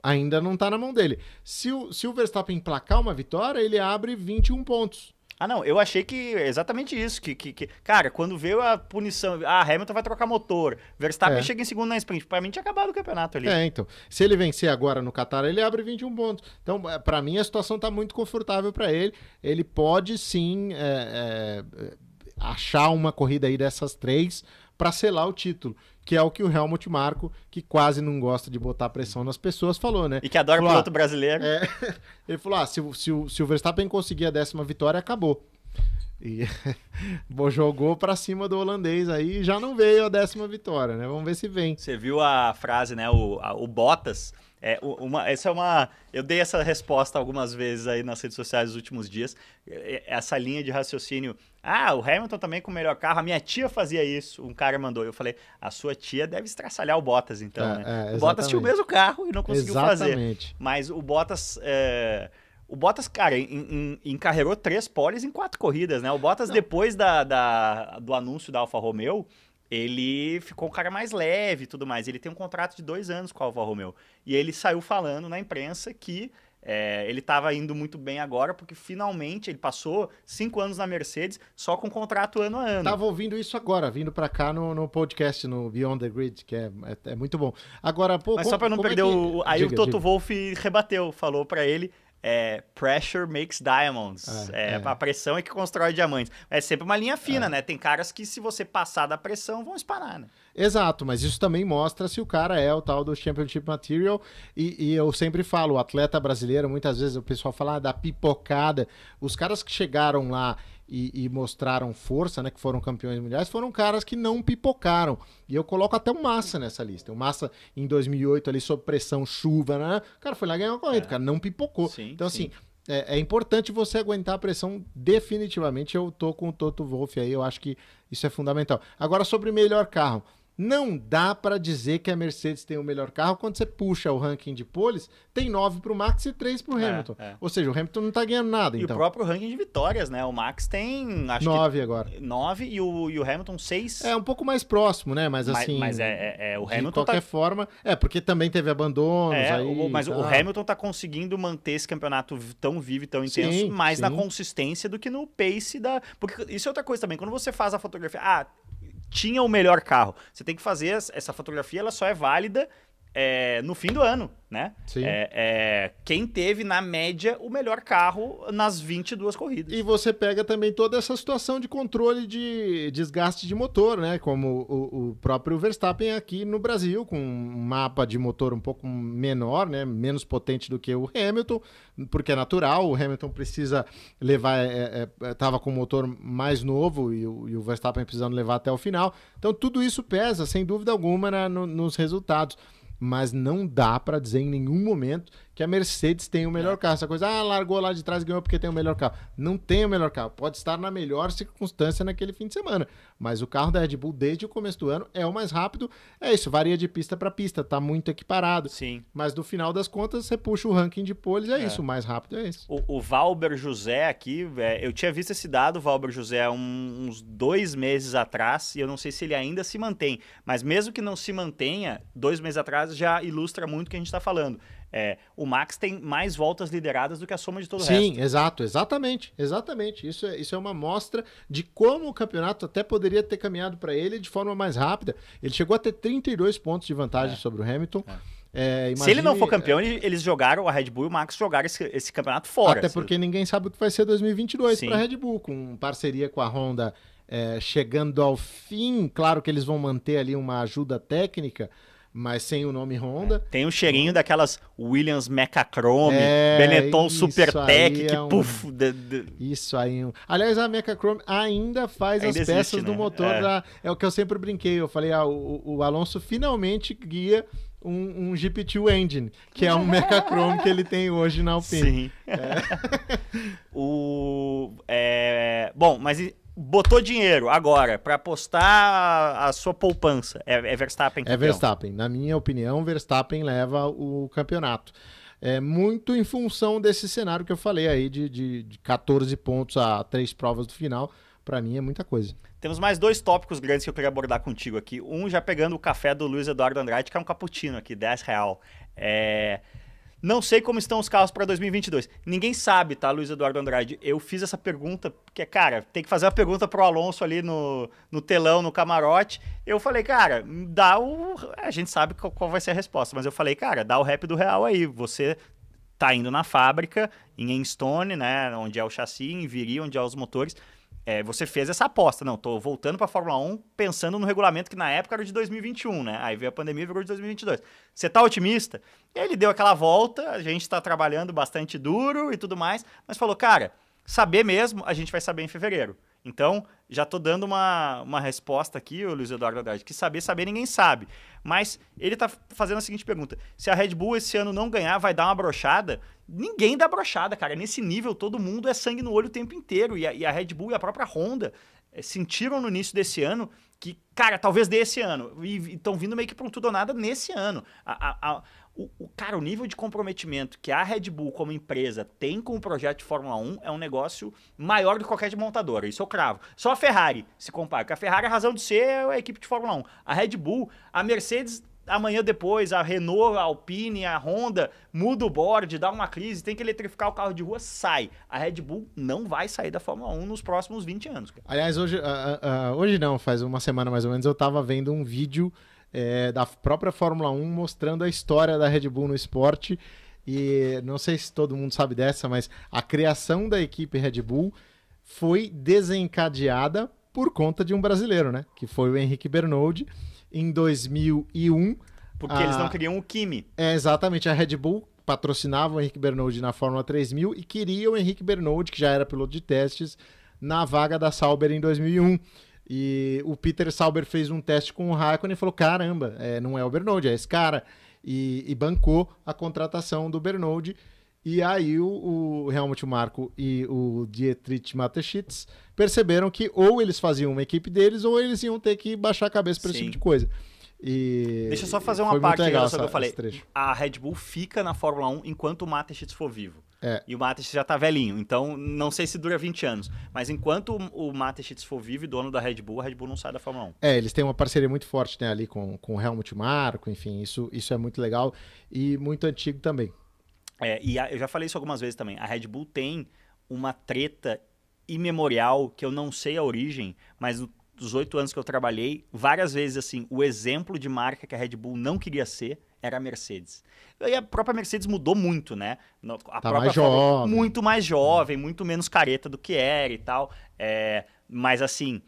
B: ainda não tá na mão dele. Se o, se o Verstappen emplacar uma vitória, ele abre 21 pontos.
A: Ah, não, eu achei que exatamente isso. Que, que, que, cara, quando veio a punição, ah, Hamilton vai trocar motor, Verstappen é. chega em segundo na sprint. Pra mim tinha acabado o campeonato ali.
B: É, então. Se ele vencer agora no Qatar, ele abre 21 pontos. Então, é, para mim, a situação tá muito confortável para ele. Ele pode sim é, é, achar uma corrida aí dessas três para selar o título que é o que o Helmut Marco, que quase não gosta de botar pressão nas pessoas, falou, né?
A: E que adora falou, piloto ah, brasileiro.
B: É, [LAUGHS] ele falou: ah, se, se, se o Verstappen conseguir a décima vitória, acabou. E [LAUGHS] jogou para cima do holandês aí já não veio a décima vitória, né? Vamos ver se vem.
A: Você viu a frase, né? O, a, o Bottas. É, uma, essa é uma. Eu dei essa resposta algumas vezes aí nas redes sociais nos últimos dias. Essa linha de raciocínio ah, o Hamilton também com o melhor carro. A minha tia fazia isso. Um cara mandou. Eu falei, a sua tia deve estraçalhar o Bottas, então, é, né? É, o Bottas tinha o mesmo carro e não conseguiu exatamente. fazer. Mas o Bottas. É... O Bottas, cara, encarregou três poles em quatro corridas, né? O Bottas, não. depois da, da, do anúncio da Alfa Romeo, ele ficou um cara mais leve e tudo mais. Ele tem um contrato de dois anos com a Alfa Romeo. E ele saiu falando na imprensa que é, ele estava indo muito bem agora, porque finalmente ele passou cinco anos na Mercedes só com contrato ano a ano.
B: Tava ouvindo isso agora, vindo para cá no, no, podcast, no Beyond the Grid, que é, é, é muito bom. Agora, pô,
A: Mas só para não é perder é que... o. Aí diga, o Toto diga. Wolff rebateu, falou para ele é, pressure makes diamonds. É, é, é, A pressão é que constrói diamantes. É sempre uma linha fina, é. né? Tem caras que, se você passar da pressão, vão espanar, né?
B: Exato, mas isso também mostra se o cara é o tal do Championship Material. E, e eu sempre falo, o atleta brasileiro, muitas vezes o pessoal fala ah, da pipocada. Os caras que chegaram lá e, e, mostraram força, né, que foram campeões mundiais, foram caras que não pipocaram. E eu coloco até o Massa nessa lista. O Massa, em 2008, ali, sob pressão, chuva, né? O cara foi lá ganhar uma corrida, é. cara não pipocou. Sim, então, assim, sim. É, é, importante você aguentar a pressão definitivamente. Eu tô com o Toto Wolff aí, eu acho que isso é fundamental. Agora, sobre melhor carro. Não dá para dizer que a Mercedes tem o melhor carro quando você puxa o ranking de poles, tem 9 para o Max e 3 para o é, Hamilton. É, é. Ou seja, o Hamilton não está ganhando nada.
A: E
B: então.
A: o próprio ranking de vitórias, né? O Max tem.
B: 9 agora.
A: 9 e o, e o Hamilton 6.
B: É um pouco mais próximo, né? Mas assim.
A: Mas, mas é, é, é, o Hamilton.
B: De qualquer tá... forma. É, porque também teve abandonos. É, aí,
A: mas
B: tá.
A: o Hamilton está conseguindo manter esse campeonato tão vivo e tão intenso, sim, mais sim. na consistência do que no pace da. Porque isso é outra coisa também. Quando você faz a fotografia. Ah, tinha o melhor carro. Você tem que fazer essa fotografia, ela só é válida é, no fim do ano, né?
B: Sim.
A: É, é, quem teve, na média, o melhor carro nas 22 corridas.
B: E você pega também toda essa situação de controle de desgaste de motor, né? Como o, o próprio Verstappen aqui no Brasil, com um mapa de motor um pouco menor, né? Menos potente do que o Hamilton, porque é natural, o Hamilton precisa levar, estava é, é, com o motor mais novo e o, e o, Verstappen precisando levar até o final. Então tudo isso pesa, sem dúvida alguma, na, no, nos resultados mas não dá para dizer em nenhum momento que a Mercedes tem o melhor é. carro. Essa coisa, ah, largou lá de trás e ganhou porque tem o melhor carro. Não tem o melhor carro. Pode estar na melhor circunstância naquele fim de semana. Mas o carro da Red Bull, desde o começo do ano, é o mais rápido. É isso, varia de pista para pista, tá muito equiparado.
A: Sim.
B: Mas no final das contas, você puxa o ranking de poles, é, é. isso, o mais rápido é isso.
A: O, o Valber José aqui, é, eu tinha visto esse dado, Valber José, um, uns dois meses atrás, e eu não sei se ele ainda se mantém. Mas mesmo que não se mantenha, dois meses atrás já ilustra muito o que a gente está falando. É, o Max tem mais voltas lideradas do que a soma de todo
B: Sim,
A: o resto.
B: Sim, exato, exatamente, exatamente. Isso é, isso é uma mostra de como o campeonato até poderia ter caminhado para ele de forma mais rápida. Ele chegou a ter 32 pontos de vantagem é. sobre o Hamilton.
A: É. Imagine, Se ele não for campeão, é. eles jogaram, a Red Bull e o Max jogaram esse, esse campeonato fora.
B: Até porque ninguém sabe o que vai ser 2022 para a Red Bull, com parceria com a Honda é, chegando ao fim. Claro que eles vão manter ali uma ajuda técnica, mas sem o nome Honda.
A: É, tem um cheirinho daquelas Williams Mechachrome, é, Benetton Supertech, que é um, puf. De, de...
B: Isso aí. Aliás, a Mechachrome ainda faz ainda as peças né? do motor. É. Da, é o que eu sempre brinquei. Eu falei, ah, o, o Alonso finalmente guia um, um GP2 Engine, que é um [LAUGHS] Mechachrome que ele tem hoje na Alpine. Sim.
A: É. [LAUGHS] o, é, bom, mas botou dinheiro agora para apostar a sua poupança, é, é Verstappen
B: campeão. É Verstappen. Na minha opinião, Verstappen leva o campeonato. É muito em função desse cenário que eu falei aí de, de, de 14 pontos a três provas do final. Para mim é muita coisa.
A: Temos mais dois tópicos grandes que eu queria abordar contigo aqui. Um já pegando o café do Luiz Eduardo Andrade, que é um cappuccino aqui, 10 real. É... Não sei como estão os carros para 2022. Ninguém sabe, tá, Luiz Eduardo Andrade? Eu fiz essa pergunta, porque, cara, tem que fazer uma pergunta pro Alonso ali no, no telão, no camarote. Eu falei, cara, dá o. A gente sabe qual, qual vai ser a resposta, mas eu falei, cara, dá o rap do real aí. Você tá indo na fábrica, em Enstone, né, onde é o chassi, em Viri, onde é os motores é, você fez essa aposta. Não, tô voltando para Fórmula 1 pensando no regulamento que na época era de 2021, né? Aí veio a pandemia e virou de 2022. Você tá otimista? Ele deu aquela volta, a gente está trabalhando bastante duro e tudo mais, mas falou, cara, saber mesmo, a gente vai saber em fevereiro. Então, já estou dando uma, uma resposta aqui, o Luiz Eduardo Haddad, que saber, saber ninguém sabe. Mas ele está fazendo a seguinte pergunta: se a Red Bull esse ano não ganhar, vai dar uma brochada? Ninguém dá brochada, cara. Nesse nível, todo mundo é sangue no olho o tempo inteiro. E a, e a Red Bull e a própria Honda é, sentiram no início desse ano que, cara, talvez desse ano. E estão vindo meio que para um tudo ou nada nesse ano. A, a, o, o, cara, o nível de comprometimento que a Red Bull como empresa tem com o projeto de Fórmula 1 é um negócio maior do que qualquer de montadora, isso eu cravo. Só a Ferrari se compara, porque a Ferrari, a razão de ser, é a equipe de Fórmula 1. A Red Bull, a Mercedes amanhã depois a Renault, a Alpine, a Honda muda o board, dá uma crise, tem que eletrificar o carro de rua, sai. A Red Bull não vai sair da Fórmula 1 nos próximos 20 anos. Cara.
B: Aliás, hoje, uh, uh, hoje não, faz uma semana mais ou menos, eu estava vendo um vídeo é, da própria Fórmula 1 mostrando a história da Red Bull no esporte. E não sei se todo mundo sabe dessa, mas a criação da equipe Red Bull foi desencadeada por conta de um brasileiro, né? Que foi o Henrique Bernoldi em 2001.
A: Porque a... eles não queriam o Kimi.
B: É, exatamente. A Red Bull patrocinava o Henrique Bernoldi na Fórmula 3000 e queria o Henrique Bernoldi, que já era piloto de testes, na vaga da Sauber em 2001. E o Peter Sauber fez um teste com o Raikkonen e falou: caramba, é, não é o Bernoldi, é esse cara. E, e bancou a contratação do Bernoldi. E aí o, o Helmut Marko e o Dietrich Mateschitz perceberam que ou eles faziam uma equipe deles ou eles iam ter que baixar a cabeça para esse tipo de coisa. E
A: Deixa eu só fazer uma parte legal essa, que eu falei. A Red Bull fica na Fórmula 1 enquanto o Mateschitz for vivo. É. E o Mateschitz já tá velhinho, então não sei se dura 20 anos. Mas enquanto o Mateschitz for vivo e dono da Red Bull, a Red Bull não sai da Fórmula 1.
B: É, eles têm uma parceria muito forte né, ali com, com o Helmut Marko, enfim, isso, isso é muito legal e muito antigo também.
A: É, e a, eu já falei isso algumas vezes também. A Red Bull tem uma treta imemorial que eu não sei a origem, mas dos oito anos que eu trabalhei, várias vezes assim, o exemplo de marca que a Red Bull não queria ser era a Mercedes. E a própria Mercedes mudou muito, né? A
B: tá mais jovem.
A: Muito mais jovem, muito menos careta do que era e tal. É, mas assim,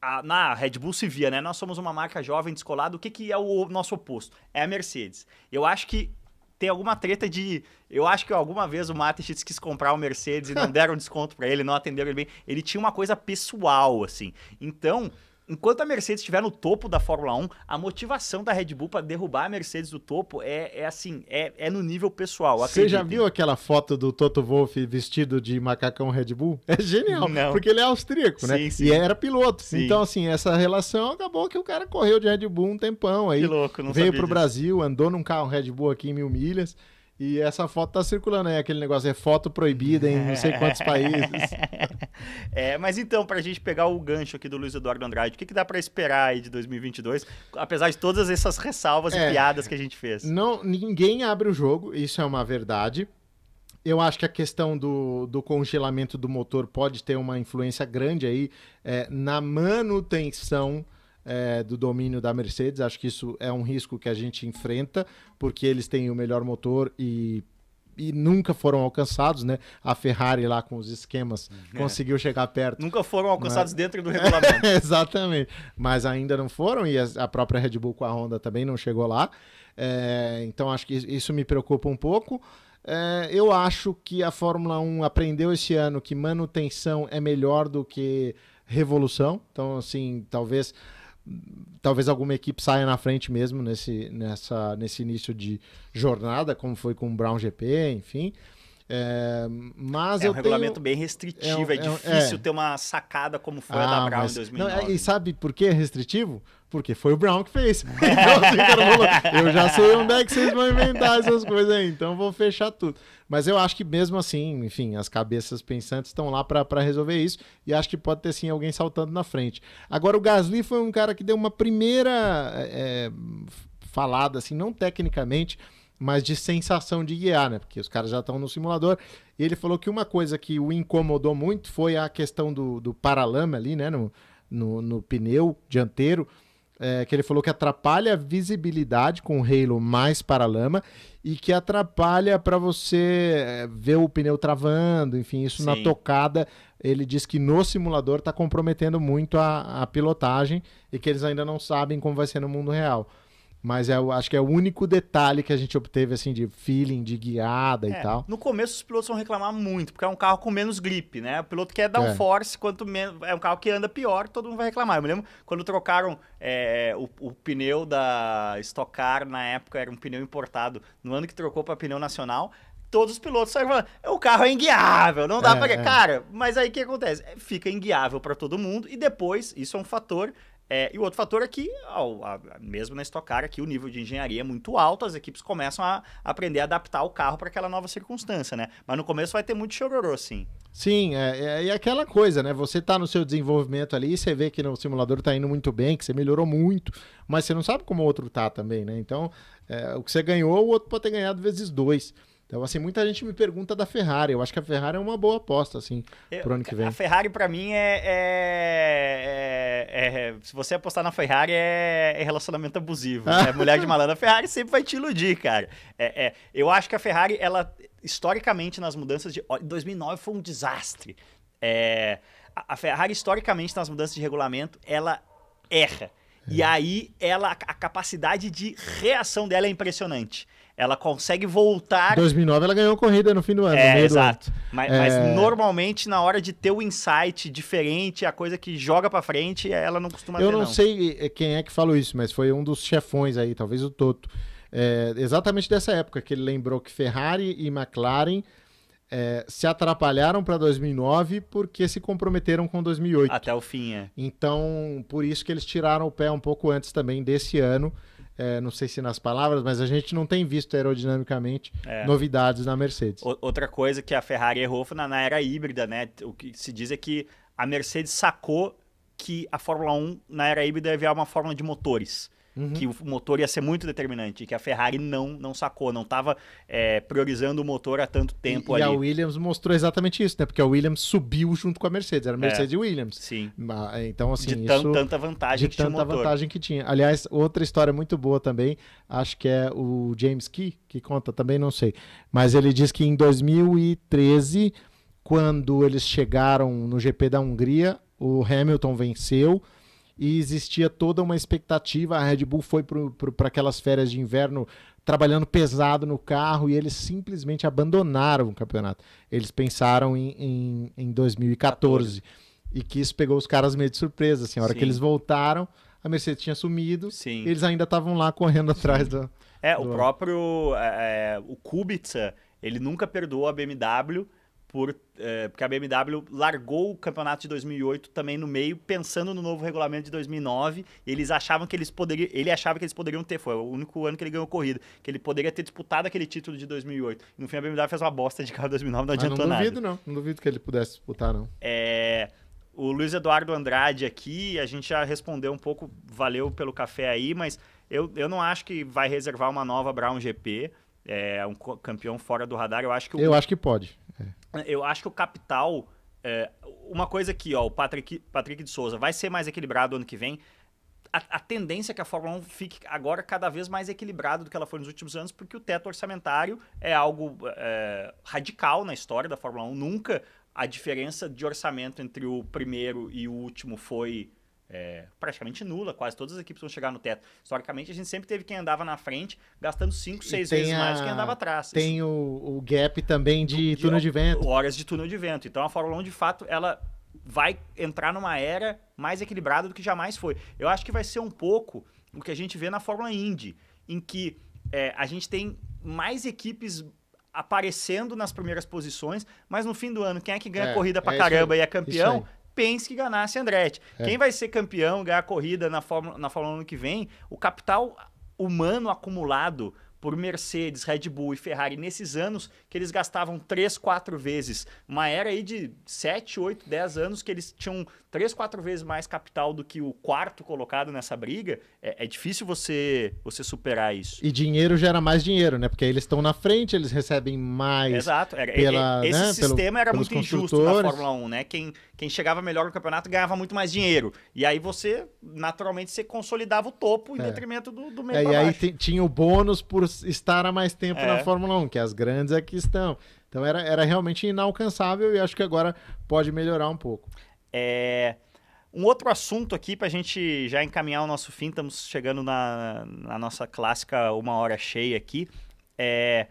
A: a, na Red Bull se via, né? Nós somos uma marca jovem, descolada. O que, que é o nosso oposto? É a Mercedes. Eu acho que tem alguma treta de. Eu acho que alguma vez o Mateschitz quis comprar o Mercedes e não [LAUGHS] deram desconto para ele, não atenderam ele bem. Ele tinha uma coisa pessoal, assim. Então, enquanto a Mercedes estiver no topo da Fórmula 1, a motivação da Red Bull para derrubar a Mercedes do topo é, é assim, é, é no nível pessoal.
B: Você já viu aquela foto do Toto Wolff vestido de macacão Red Bull? É genial, Não. porque ele é austríaco, né? Sim, sim. E era piloto. Sim. Então, assim, essa relação acabou que o cara correu de Red Bull um tempão aí.
A: Que louco, não
B: Veio pro
A: disso.
B: Brasil, andou num carro Red Bull aqui em mil milhas. E essa foto tá circulando aí, aquele negócio é foto proibida em não sei quantos países. [LAUGHS]
A: é, mas então, pra gente pegar o gancho aqui do Luiz Eduardo Andrade, o que, que dá para esperar aí de 2022, apesar de todas essas ressalvas é, e piadas que a gente fez?
B: Não, ninguém abre o jogo, isso é uma verdade. Eu acho que a questão do, do congelamento do motor pode ter uma influência grande aí é, na manutenção é, do domínio da Mercedes. Acho que isso é um risco que a gente enfrenta, porque eles têm o melhor motor e e nunca foram alcançados, né? A Ferrari lá com os esquemas é. conseguiu chegar perto.
A: Nunca foram alcançados mas... dentro do [LAUGHS] regulamento. [LAUGHS]
B: Exatamente. Mas ainda não foram e a própria Red Bull com a Honda também não chegou lá. É, então acho que isso me preocupa um pouco. É, eu acho que a Fórmula 1 aprendeu esse ano que manutenção é melhor do que revolução. Então, assim, talvez talvez alguma equipe saia na frente mesmo nesse, nessa, nesse início de jornada, como foi com o Brown GP, enfim. É, mas
A: é
B: um
A: regulamento bem restritivo, é, é, é difícil é. ter uma sacada como foi ah, a da ah, Brown mas, em 2009. Não,
B: e sabe por que é restritivo? Porque foi o Brown que fez. [LAUGHS] Então, assim, eu já sei onde é que vocês vão inventar essas coisas aí, então vou fechar tudo. Mas eu acho que mesmo assim, enfim, as cabeças pensantes estão lá para resolver isso e acho que pode ter sim alguém saltando na frente. Agora, o Gasly foi um cara que deu uma primeira é, falada, assim, não tecnicamente, mas de sensação de guiar, né? Porque os caras já estão no simulador. E ele falou que uma coisa que o incomodou muito foi a questão do, do paralama ali, né? No, no, no pneu dianteiro é, que ele falou que atrapalha a visibilidade com o Halo mais paralama e que atrapalha para você é, ver o pneu travando, enfim, isso Sim. na tocada. Ele diz que no simulador está comprometendo muito a, a pilotagem e que eles ainda não sabem como vai ser no mundo real. Mas é, eu acho que é o único detalhe que a gente obteve, assim, de feeling, de guiada é, e tal.
A: No começo os pilotos vão reclamar muito, porque é um carro com menos grip, né? O piloto quer dar é. um force, quanto menos. É um carro que anda pior, todo mundo vai reclamar. Eu me lembro quando trocaram é, o, o, pneu da Stock Car, na época, era um pneu importado. No ano que trocou para pneu nacional, todos os pilotos saíram falando, o carro é inguiável, não dá é, para... É. Cara, mas aí o que acontece? Fica inguiável para todo mundo e depois, isso é um fator é, e o outro fator é que, ao, a, mesmo na Stock Car, aqui o nível de engenharia é muito alto, as equipes começam a aprender a adaptar o carro para aquela nova circunstância, né? Mas no começo vai ter muito chororô, sim.
B: Sim, é, é, é aquela coisa, né? Você tá no seu desenvolvimento ali, você vê que no simulador tá indo muito bem, que você melhorou muito, mas você não sabe como o outro tá também, né? Então, é, o que você ganhou, o outro pode ter ganhado vezes dois. Então, assim, muita gente me pergunta da Ferrari. Eu acho que a Ferrari é uma boa aposta, assim, eu, pro ano que vem.
A: A Ferrari, para mim, é, é, é, é, Se você apostar na Ferrari, é, é relacionamento abusivo. é [LAUGHS] mulher de malandro. A Ferrari sempre vai te iludir, cara. É, é, eu acho que a Ferrari, ela, historicamente, nas mudanças de. 2009 foi um desastre. É, a Ferrari, historicamente, nas mudanças de regulamento, ela erra. E aí, ela, a capacidade de reação dela é impressionante ela consegue voltar.
B: Em 2009 ela ganhou corrida no fim do ano.
A: É, exato. Mas, é... mas, normalmente na hora de ter o um insight diferente, a coisa que joga para frente, ela não costuma
B: Eu
A: ter,
B: não, não, sei eh, quem é que falou isso, mas foi um dos chefões aí, talvez o Toto. É, exatamente dessa época que ele lembrou que Ferrari e McLaren é, se atrapalharam para 2009 porque se comprometeram com 2008.
A: Até o fim, é.
B: Então, por isso que eles tiraram o pé um pouco antes também desse ano é, não sei se nas palavras, mas a gente não tem visto aerodinamicamente é. novidades na Mercedes.
A: Outra coisa que a Ferrari errou foi na, na era híbrida, né? O que se diz é que a Mercedes sacou que a Fórmula 1 na era híbrida ia virar uma fórmula de motores. Uhum. Que o motor ia ser muito determinante, que a Ferrari não, não sacou, não estava é, priorizando o motor há tanto tempo
B: e,
A: ali.
B: E a Williams mostrou exatamente isso, né? Porque a Williams subiu junto com a Mercedes, era a Mercedes é, e Williams.
A: Sim.
B: Então, assim,
A: de
B: isso,
A: tanta vantagem
B: de que tanta vantagem que tinha. Aliás, outra história muito boa também, acho que é o James Key, que conta também, não sei. Mas ele diz que em 2013, quando eles chegaram no GP da Hungria, o Hamilton venceu e existia toda uma expectativa. A Red Bull foi para aquelas férias de inverno trabalhando pesado no carro e eles simplesmente abandonaram o campeonato. Eles pensaram em, em, em 2014 14. e que isso pegou os caras meio de surpresa. Assim, a hora Sim. que eles voltaram, a Mercedes tinha sumido, Sim. eles ainda estavam lá correndo atrás do.
A: É, do... o próprio é, é, o Kubica, ele nunca perdoou a BMW por, é, porque a BMW largou o campeonato de 2008 também no meio, pensando no novo regulamento de 2009. eles achavam que eles poderiam, ele achava que eles poderiam ter, foi o único ano que ele ganhou corrida, que ele poderia ter disputado aquele título de 2008. E no fim a BMW fez uma bosta de carro de 2009, não adiantou nada.
B: Não duvido
A: nada.
B: não, não duvido que ele pudesse disputar não.
A: É, o Luiz Eduardo Andrade aqui, a gente já respondeu um pouco, valeu pelo café aí, mas eu, eu não acho que vai reservar uma nova Brown GP. É um campeão fora do radar. Eu acho que o,
B: eu acho que pode.
A: Eu acho que o capital. É, uma coisa aqui, ó, o Patrick, Patrick de Souza vai ser mais equilibrado ano que vem. A, a, tendência é que a Fórmula 1 fique agora cada vez mais equilibrada do que ela foi nos últimos anos, porque o teto orçamentário é algo é, radical na história da Fórmula 1. Nunca a diferença de orçamento entre o primeiro e o último foi é, praticamente nula, quase todas as equipes vão chegar no teto. Historicamente, a gente sempre teve quem andava na frente, gastando 5, 6 vezes a, mais do que andava atrás.
B: Tem Isso, o, o, gap também de, de túnel de vento.
A: Horas de túnel de vento. Então a Fórmula 1, de fato, ela vai entrar numa era mais equilibrada do que jamais foi. Eu acho que vai ser um pouco o que a gente vê na Fórmula Indy, em que é, a gente tem mais equipes aparecendo nas primeiras posições, mas no fim do ano, quem é que ganha é, corrida pra é caramba e é campeão? Penske ganasse Andretti. É. Quem vai ser campeão, ganhar a corrida na Fórmula, na Fórmula 1 ano que vem, o capital humano acumulado por Mercedes, Red Bull e Ferrari nesses anos que eles gastavam três, quatro vezes. Uma era aí de 7, 8, 10 anos que eles tinham três, quatro vezes mais capital do que o quarto colocado nessa briga. É, é difícil você, você superar isso.
B: E dinheiro gera mais dinheiro, né? Porque eles estão na frente, eles recebem mais.
A: Exato. Era, pela, esse né? sistema Pelo, era muito injusto na Fórmula 1, né? Quem, quem chegava melhor no campeonato ganhava muito mais dinheiro. E aí você, naturalmente, você consolidava o topo em é. detrimento do, do meio
B: é, E aí tinha o bônus por estar há mais tempo é. na Fórmula 1, que as grandes aqui estão. Então era, era realmente inalcançável e acho que agora pode melhorar um pouco.
A: É... Um outro assunto aqui para a gente já encaminhar o nosso fim, estamos chegando na, na nossa clássica uma hora cheia aqui. É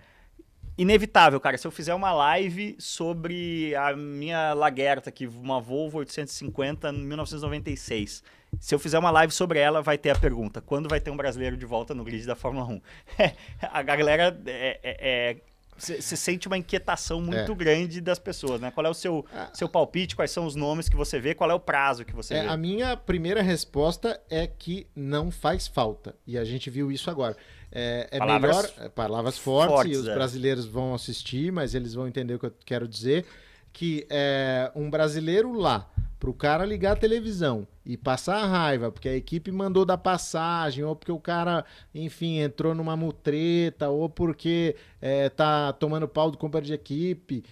A: inevitável, cara. Se eu fizer uma live sobre a minha Lagerta, aqui, uma Volvo 850 1996. Se eu fizer uma live sobre ela, vai ter a pergunta: quando vai ter um brasileiro de volta no grid da Fórmula 1? [LAUGHS] a galera é, é, é você sente uma inquietação muito é. grande das pessoas, né? Qual é o seu, ah. seu palpite? Quais são os nomes que você vê? Qual é o prazo que você
B: é,
A: vê?
B: A minha primeira resposta é que não faz falta. E a gente viu isso agora. É, é palavras, melhor. É, palavras fortes, fortes, os é. brasileiros vão assistir, mas eles vão entender o que eu quero dizer. Que é um brasileiro lá, para o cara ligar a televisão e passar a raiva, porque a equipe mandou dar passagem, ou porque o cara, enfim, entrou numa mutreta, ou porque é, tá tomando pau do companheiro de equipe.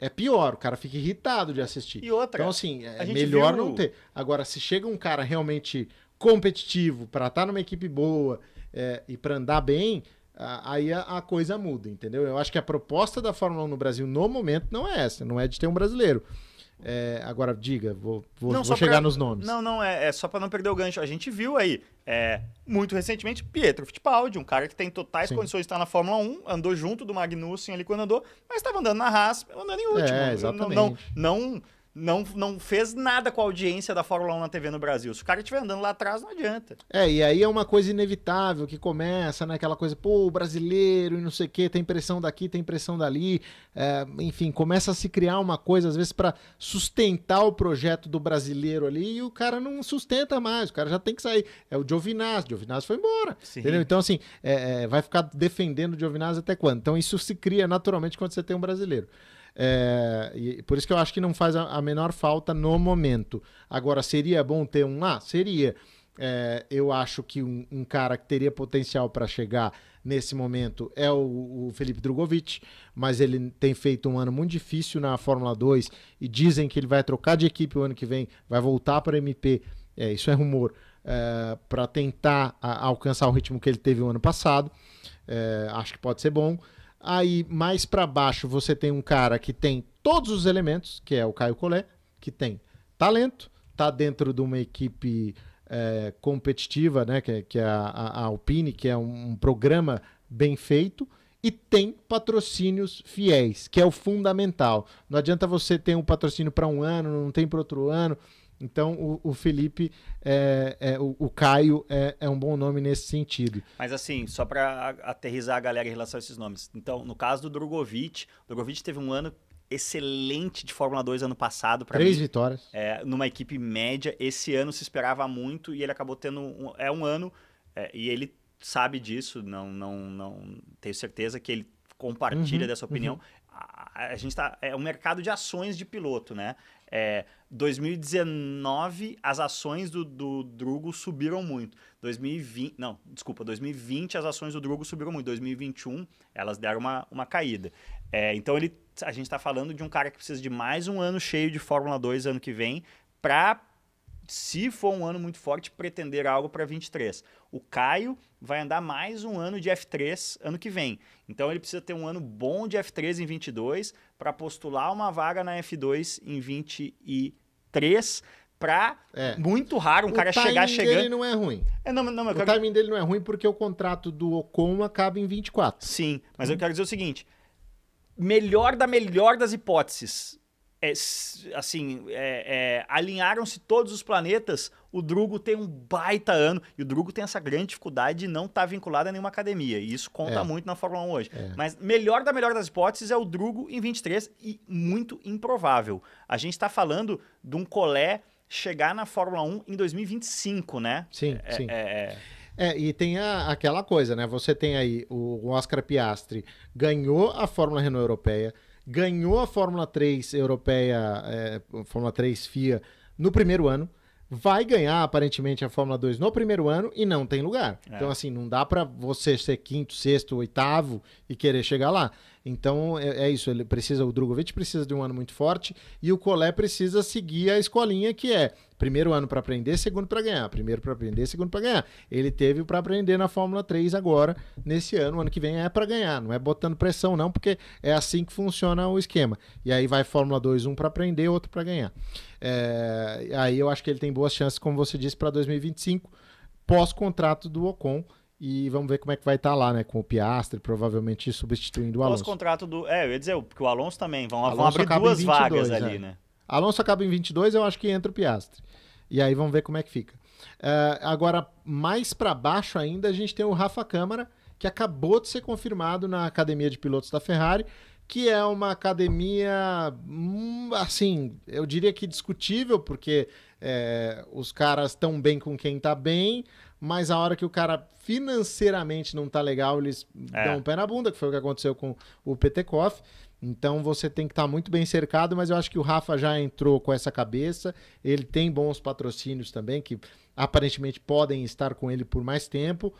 B: É pior, o cara fica irritado de assistir.
A: E outra,
B: então, assim, é melhor viu... não ter. Agora, se chega um cara realmente competitivo para estar tá numa equipe boa é, e para andar bem, aí a, a, coisa muda, entendeu? Eu acho que a proposta da Fórmula 1 no Brasil no momento não é essa, não é de ter um brasileiro. É, agora, diga, vou, vou, não, vou chegar pra, nos nomes.
A: Não, não, é, é só para não perder o gancho. A gente viu aí, é, muito recentemente, Pietro Fittipaldi, um cara que tem totais Sim. condições de estar na Fórmula 1, andou junto do Magnussen ali quando andou, mas estava andando na Haas, andando em último.
B: É, exatamente.
A: Não, não, não não, não fez nada com a audiência da Fórmula 1 na TV no Brasil. Se o cara estiver andando lá atrás, não adianta.
B: É, e aí é uma coisa inevitável que começa, né? Aquela coisa, pô, o brasileiro e não sei o quê, tem pressão daqui, tem pressão dali. É, enfim, começa a se criar uma coisa, às vezes, para sustentar o projeto do brasileiro ali e o cara não sustenta mais, o cara já tem que sair. É o Giovinazzi, o Giovinazzi foi embora. Entendeu? Então, assim, é, é, vai ficar defendendo o Giovinazzi até quando? Então, isso se cria naturalmente quando você tem um brasileiro. É, e por isso que eu acho que não faz a, a, menor falta no momento. Agora, seria bom ter um lá? Seria. É, eu acho que um, um, cara que teria potencial para chegar nesse momento é o, o, Felipe Drogovic, mas ele tem feito um ano muito difícil na Fórmula 2 e dizem que ele vai trocar de equipe o ano que vem, vai voltar para MP. É, isso é rumor. É, para tentar a, alcançar o ritmo que ele teve o ano passado. É, acho que pode ser bom. Aí, mais para baixo, você tem um cara que tem todos os elementos, que é o Caio Collet, que tem talento, tá dentro de uma equipe é, competitiva, né, que, é, que é a, a, Alpine, que é um, um programa bem feito, e tem patrocínios fiéis, que é o fundamental. Não adianta você ter um patrocínio para um ano, não tem para outro ano. Então, o, o Felipe, é, é, o, o, Caio é, é, um bom nome nesse sentido.
A: Mas assim, só para aterrizar a galera em relação a esses nomes. Então, no caso do Drogovic, Drogovic teve um ano excelente de Fórmula 2 ano passado.
B: Três
A: mim,
B: vitórias.
A: É, numa equipe média. Esse ano se esperava muito e ele acabou tendo. Um, é um ano. É, e ele sabe disso, não, não, não tenho certeza que ele compartilha uhum, dessa opinião. Uhum. A, a, gente tá. É um mercado de ações de piloto, né? É, 2019, as ações do, do Drugo subiram muito. 2020, não, desculpa, 2020 as ações do Drugo subiram muito. 2021 elas deram uma, uma caída. É, então ele, a gente está falando de um cara que precisa de mais um ano cheio de Fórmula 2 ano que vem para, se for um ano muito forte, pretender algo para 23. O Caio vai andar mais um ano de F3 ano que vem. Então ele precisa ter um ano bom de F3 em 22 para postular uma vaga na F2 em 23 pra é. muito raro um o cara chegar chegando. O
B: dele não é ruim.
A: É, não, não,
B: o quero... timing dele não é ruim porque o contrato do Ocon acaba em 24.
A: Sim, mas hum. eu quero dizer o seguinte: melhor da melhor das hipóteses. É, assim, é, é, alinharam-se todos os planetas, o Drugo tem um baita ano, e o Drugo tem essa grande dificuldade de não estar tá vinculado a nenhuma academia, e isso conta é. muito na Fórmula 1 hoje. É. Mas melhor da melhor das hipóteses é o Drugo em 23, e muito improvável. A gente está falando de um colé chegar na Fórmula 1 em 2025, né?
B: Sim, é, sim. É, e tem a, aquela coisa, né? Você tem aí o, Oscar Piastri ganhou a Fórmula Renault Europeia, ganhou a Fórmula 3 Europeia, é, Fórmula 3 FIA no primeiro ano, vai ganhar aparentemente a Fórmula 2 no primeiro ano e não tem lugar. É. Então, assim, não dá para você ser quinto, sexto, oitavo e querer chegar lá. Então é, é, isso, ele precisa, o Drogovic precisa de um ano muito forte e o Colé precisa seguir a escolinha que é primeiro ano para aprender, segundo para ganhar, primeiro para aprender, segundo para ganhar. Ele teve para aprender na Fórmula 3 agora, nesse ano, ano que vem é para ganhar, não é botando pressão não, porque é assim que funciona o esquema. E aí vai Fórmula 2, um para aprender, outro para ganhar. É, aí eu acho que ele tem boas chances, como você disse, para 2025, pós-contrato do Ocon e vamos ver como é que vai estar tá lá, né? Com o Piastre, provavelmente substituindo o Alonso.
A: Pós-contrato do. É, eu ia dizer, porque o Alonso também. Vão, Alonso vão abrir duas 22, vagas é. ali, né?
B: Alonso acaba em 22, eu acho que entra o Piastre. E aí vamos ver como é que fica. Uh, agora, mais para baixo ainda, a gente tem o Rafa Câmara, que acabou de ser confirmado na Academia de Pilotos da Ferrari, que é uma academia, hum, assim, eu diria que discutível, porque é, os caras estão bem com quem está bem, mas a hora que o cara financeiramente não tá legal, eles é. dão um pé na bunda, que foi o que aconteceu com o Petekoff. Então você tem que estar tá muito bem cercado, mas eu acho que o Rafa já entrou com essa cabeça. Ele tem bons patrocínios também, que aparentemente podem estar com ele por mais tempo.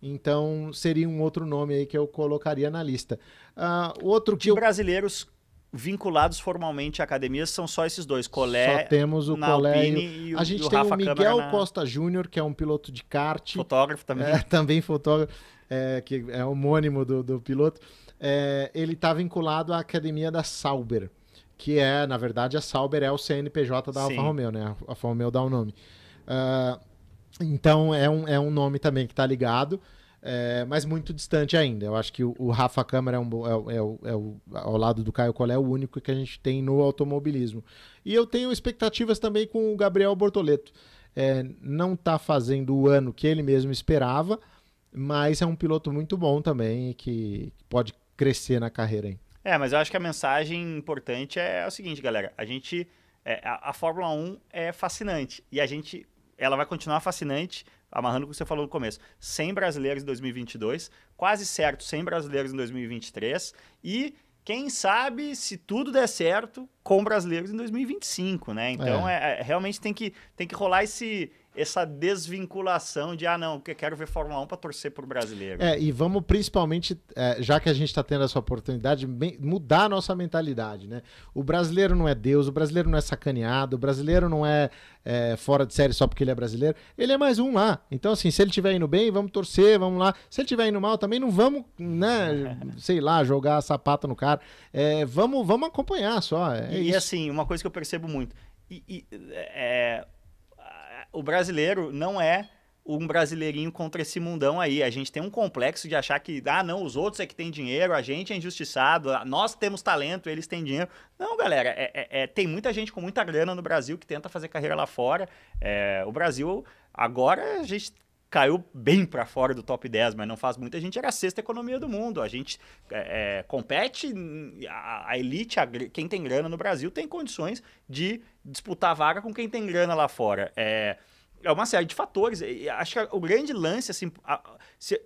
B: Então seria um outro nome aí que eu colocaria na lista. Uh, outro
A: que. De eu... brasileiros vinculados formalmente à academia são só esses dois, Colé,
B: só temos o Colé e o, a gente tem Rafa o Miguel na... Costa Júnior, que é um piloto de kart.
A: Fotógrafo também.
B: É, [LAUGHS] também fotógrafo, é, que é homônimo do, do piloto. É, ele está vinculado à academia da Sauber, que é, na verdade, a Sauber é o CNPJ da Sim. Alfa Romeo, né? A Alfa Romeo dá o nome. Uh, então é um, é um nome também que está ligado é, mas muito distante ainda. Eu acho que o, o Rafa Câmara é, um, é, é, é, o, ao lado do Caio Collet, é o único que a gente tem no automobilismo. E eu tenho expectativas também com o Gabriel Bortoleto. É, não está fazendo o ano que ele mesmo esperava, mas é um piloto muito bom também que pode crescer na carreira. Hein?
A: É, mas eu acho que a mensagem importante é o seguinte, galera. A gente. É, a, a Fórmula 1 é fascinante. E a gente. Ela vai continuar fascinante amarrando o que você falou no começo, 100 brasileiros em 2022, quase certo 100 brasileiros em 2023 e quem sabe, se tudo der certo, com brasileiros em 2025, né? Então, é. É, é realmente tem que, tem que rolar esse, essa desvinculação de, ah, não, eu quero ver Fórmula 1 para torcer pro brasileiro.
B: É, e vamos principalmente, é, já que a gente está tendo essa oportunidade, bem, mudar a nossa mentalidade, né? O brasileiro não é Deus, o brasileiro não é sacaneado, o brasileiro não é, é fora de série só porque ele é brasileiro, ele é mais um lá. Então, assim, se ele estiver indo bem, vamos torcer, vamos lá. Se ele estiver indo mal, também não vamos, né, [LAUGHS] sei lá, jogar sapato no cara. É, vamos, vamos acompanhar só. É
A: e, assim, uma coisa que eu percebo muito, e, e é, o brasileiro não é um brasileirinho contra esse mundão aí. A gente tem um complexo de achar que, ah, não, os outros é que tem dinheiro, a gente é injustiçado, nós temos talento, eles têm dinheiro. Não, galera, é, é, é, tem muita gente com muita grana no Brasil que tenta fazer carreira lá fora. É, o Brasil, agora, a gente caiu bem para fora do top 10, mas não faz muito. A gente era a sexta economia do mundo. A gente é, é compete, a, a elite, a, quem tem grana no Brasil, tem condições de disputar vaga com quem tem grana lá fora. É, é uma série de fatores. Acho que o grande lance, assim, a, se,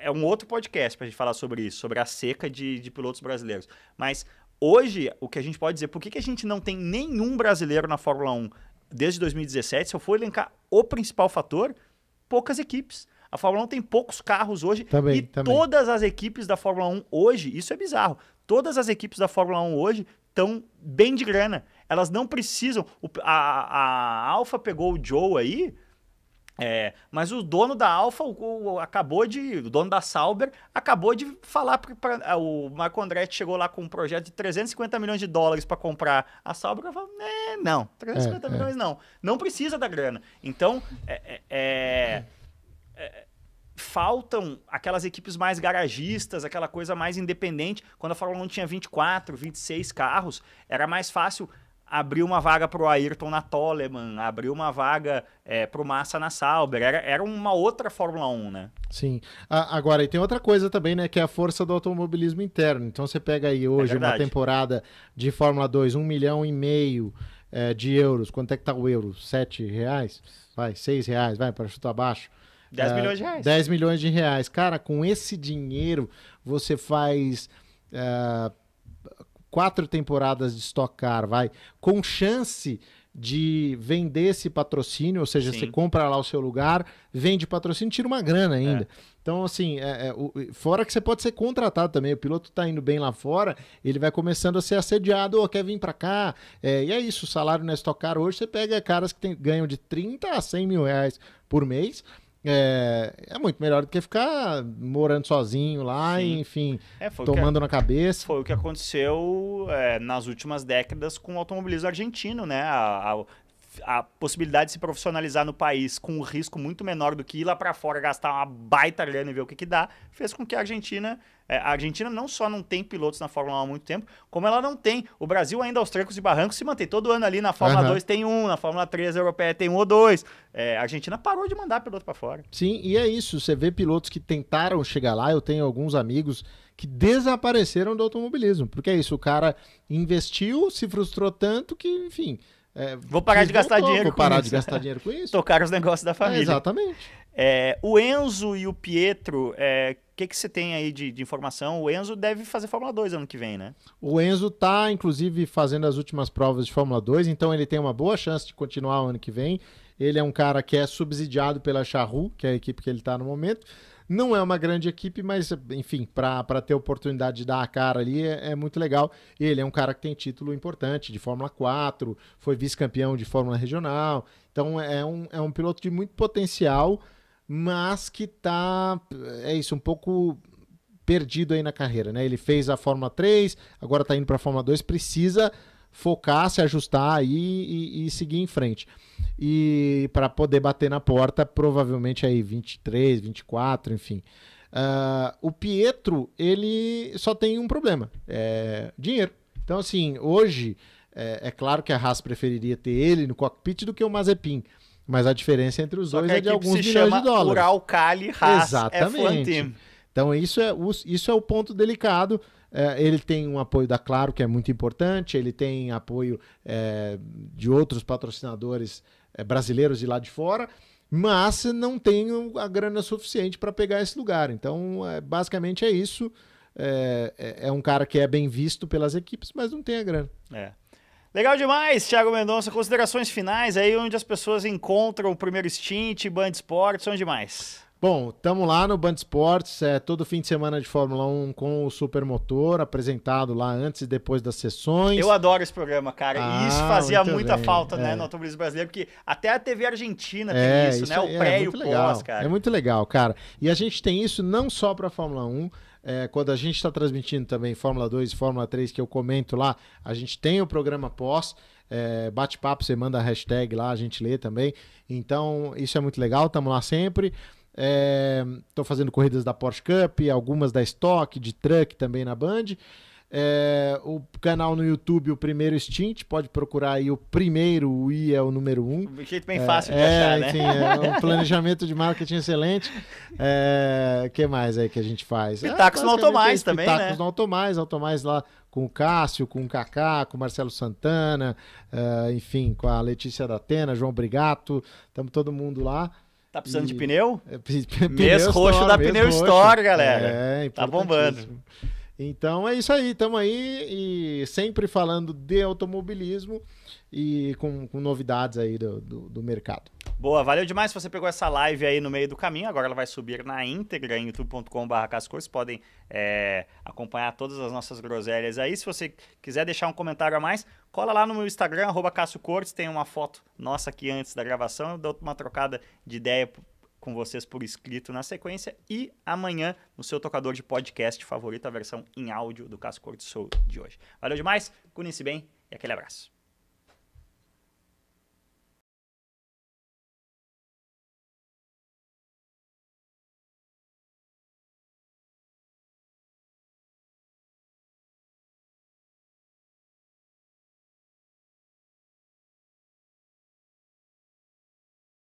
A: é um outro podcast para a gente falar sobre isso, sobre a seca de, de pilotos brasileiros. Mas hoje, o que a gente pode dizer, por que, que a gente não tem nenhum brasileiro na Fórmula 1 desde 2017? Se eu for elencar o principal fator, poucas equipes. A Fórmula 1 tem poucos carros hoje
B: também,
A: e
B: também.
A: todas as equipes da Fórmula 1 hoje, isso é bizarro, todas as equipes da Fórmula 1 hoje estão bem de grana. Elas não precisam. a, a Alfa pegou o Joe aí, é, mas o dono da Alfa acabou de. O dono da Sauber acabou de falar para o Marco Andretti chegou lá com um projeto de 350 milhões de dólares para comprar a Sauber. Eu falou, é, não, 350 é, é, milhões não. Não precisa da grana. Então, é, é, é, faltam aquelas equipes mais garagistas, aquela coisa mais independente. Quando a Fórmula 1 tinha 24, 26 carros, era mais fácil abriu uma vaga para o Ayrton na Toleman, abriu uma vaga é, para o Massa na Sauber. Era, era uma outra Fórmula 1, né?
B: Sim. Ah, agora, e tem outra coisa também, né? Que é a força do automobilismo interno. Então você pega aí hoje é uma temporada de Fórmula 2, um milhão e meio é, de euros. Quanto é que tá o euro? Sete reais? Vai, seis reais, vai, para chutar abaixo.
A: 10 uh, milhões de reais.
B: 10 milhões de reais. Cara, com esse dinheiro você faz. Uh, quatro temporadas de Stock Car, vai, com chance de vender esse patrocínio, ou seja, Sim. você compra lá o seu lugar, vende patrocínio, tira uma grana ainda. É. Então, assim, é, é, o, fora que você pode ser contratado também, o piloto tá indo bem lá fora, ele vai começando a ser assediado, oh, quer vir para cá, é, e é isso, o salário na Stock Car hoje, você pega caras que tem, ganham de 30 a 100 mil reais por mês, é, é muito melhor do que ficar morando sozinho lá, e, enfim, é, tomando
A: que,
B: na cabeça.
A: Foi o que aconteceu é, nas últimas décadas com o automobilismo argentino, né? A, a, a, possibilidade de se profissionalizar no país com um risco muito menor do que ir lá para fora gastar uma baita grana e ver o que, que dá, fez com que a Argentina a Argentina não só não tem pilotos na Fórmula 1 há muito tempo, como ela não tem. O Brasil ainda aos trancos e barrancos se mantém todo ano ali na Fórmula uhum. 2 tem um, na Fórmula 3 europeia tem um ou dois. É, a Argentina parou de mandar piloto para fora.
B: Sim, e é isso. Você vê pilotos que tentaram chegar lá. Eu tenho alguns amigos que desapareceram do automobilismo. Porque é isso, o cara investiu, se frustrou tanto que, enfim.
A: É, vou parar de gastar dinheiro
B: vou parar de gastar dinheiro com isso. [LAUGHS]
A: Tocar os negócios da família. É,
B: exatamente.
A: É, o Enzo e o Pietro, é, que, que você tem aí de, de, informação? O Enzo deve fazer Fórmula 2 ano que vem, né?
B: O Enzo tá, inclusive, fazendo as últimas provas de Fórmula 2, então ele tem uma boa chance de continuar o ano que vem. Ele é um cara que é subsidiado pela Charru, que é a equipe que ele está no momento. Não é uma grande equipe, mas, enfim, para ter oportunidade de dar a cara ali é, é, muito legal. Ele é um cara que tem título importante de Fórmula 4, foi vice-campeão de Fórmula Regional. Então é um, é um piloto de muito potencial mas que tá, é isso, um pouco perdido aí na carreira, né? Ele fez a Fórmula 3, agora tá indo para a Fórmula 2, precisa focar, se ajustar aí e, e seguir em frente. E para poder bater na porta, provavelmente aí 23, 24, enfim. Uh, o Pietro, ele só tem um problema, é dinheiro. Então, assim, hoje, é, é claro que a Haas preferiria ter ele no cockpit do que o Mazepin. Mas a diferença entre os Só dois é de alguns milhões de dólares.
A: Ural, Cali, Haas, Exatamente.
B: Então isso é, isso é o ponto delicado. É, ele tem um apoio da Claro, que é muito importante, ele tem apoio é, de outros patrocinadores é, brasileiros de lá de fora, mas não tem a grana suficiente para pegar esse lugar. Então, é, basicamente é isso. É, é, é, um cara que é bem visto pelas equipes, mas não tem a grana.
A: Legal demais, Thiago Mendonça. Considerações finais aí, onde as pessoas encontram o primeiro stint, Band Esportes, onde mais?
B: Bom, estamos lá no Band Esportes, é, todo fim de semana de Fórmula 1 com o Supermotor, apresentado lá antes e depois das sessões.
A: Eu adoro esse programa, cara. Ah, e isso fazia muita bem. falta, né, é. né, no automobilismo brasileiro, porque até a TV Argentina tem é, isso, isso, né? O pré é, e o pós, cara.
B: É muito legal, cara. E a gente tem isso não só para Fórmula 1, é, quando a gente está transmitindo também Fórmula 2 e Fórmula 3, que eu comento lá, a gente tem o programa pós. É, bate-papo, você manda a hashtag lá, a gente lê também. Então, isso é muito legal, estamos lá sempre. Estou é, fazendo corridas da Porsche Cup, algumas da Stock, de truck também na Band. É, o canal no YouTube, o primeiro Stint, pode procurar aí o primeiro, o I é o número um.
A: Um jeito bem fácil de é, achar, né?
B: Enfim, é um [LAUGHS] planejamento de marketing excelente. O é, que mais aí que a gente faz?
A: Pitacos no Automais também,
B: Pitacos
A: né?
B: no Automais, Automais lá com o Cássio, com o Kaká, com o Marcelo Santana, uh, enfim, com a Letícia da Atena, João Brigato, estamos todo mundo lá.
A: Tá precisando e... de pneu? [LAUGHS] É, mês roxo da Pneu. Store, galera. É, tá bombando.
B: Então é isso aí, estamos aí e sempre falando de automobilismo e com, com novidades aí do, do, do, mercado.
A: Boa, valeu demais se você pegou essa live aí no meio do caminho. Agora ela vai subir na íntegra em youtube.com.br. Vocês podem é, acompanhar todas as nossas groselhas aí. Se você quiser deixar um comentário a mais, cola lá no meu Instagram, arroba. Tem uma foto nossa aqui antes da gravação. Eu dou uma trocada de ideia com vocês por escrito na sequência e amanhã no seu tocador de podcast favorito, a versão em áudio do Cássio Cortes Show de hoje. Valeu demais, cuide-se bem e aquele abraço.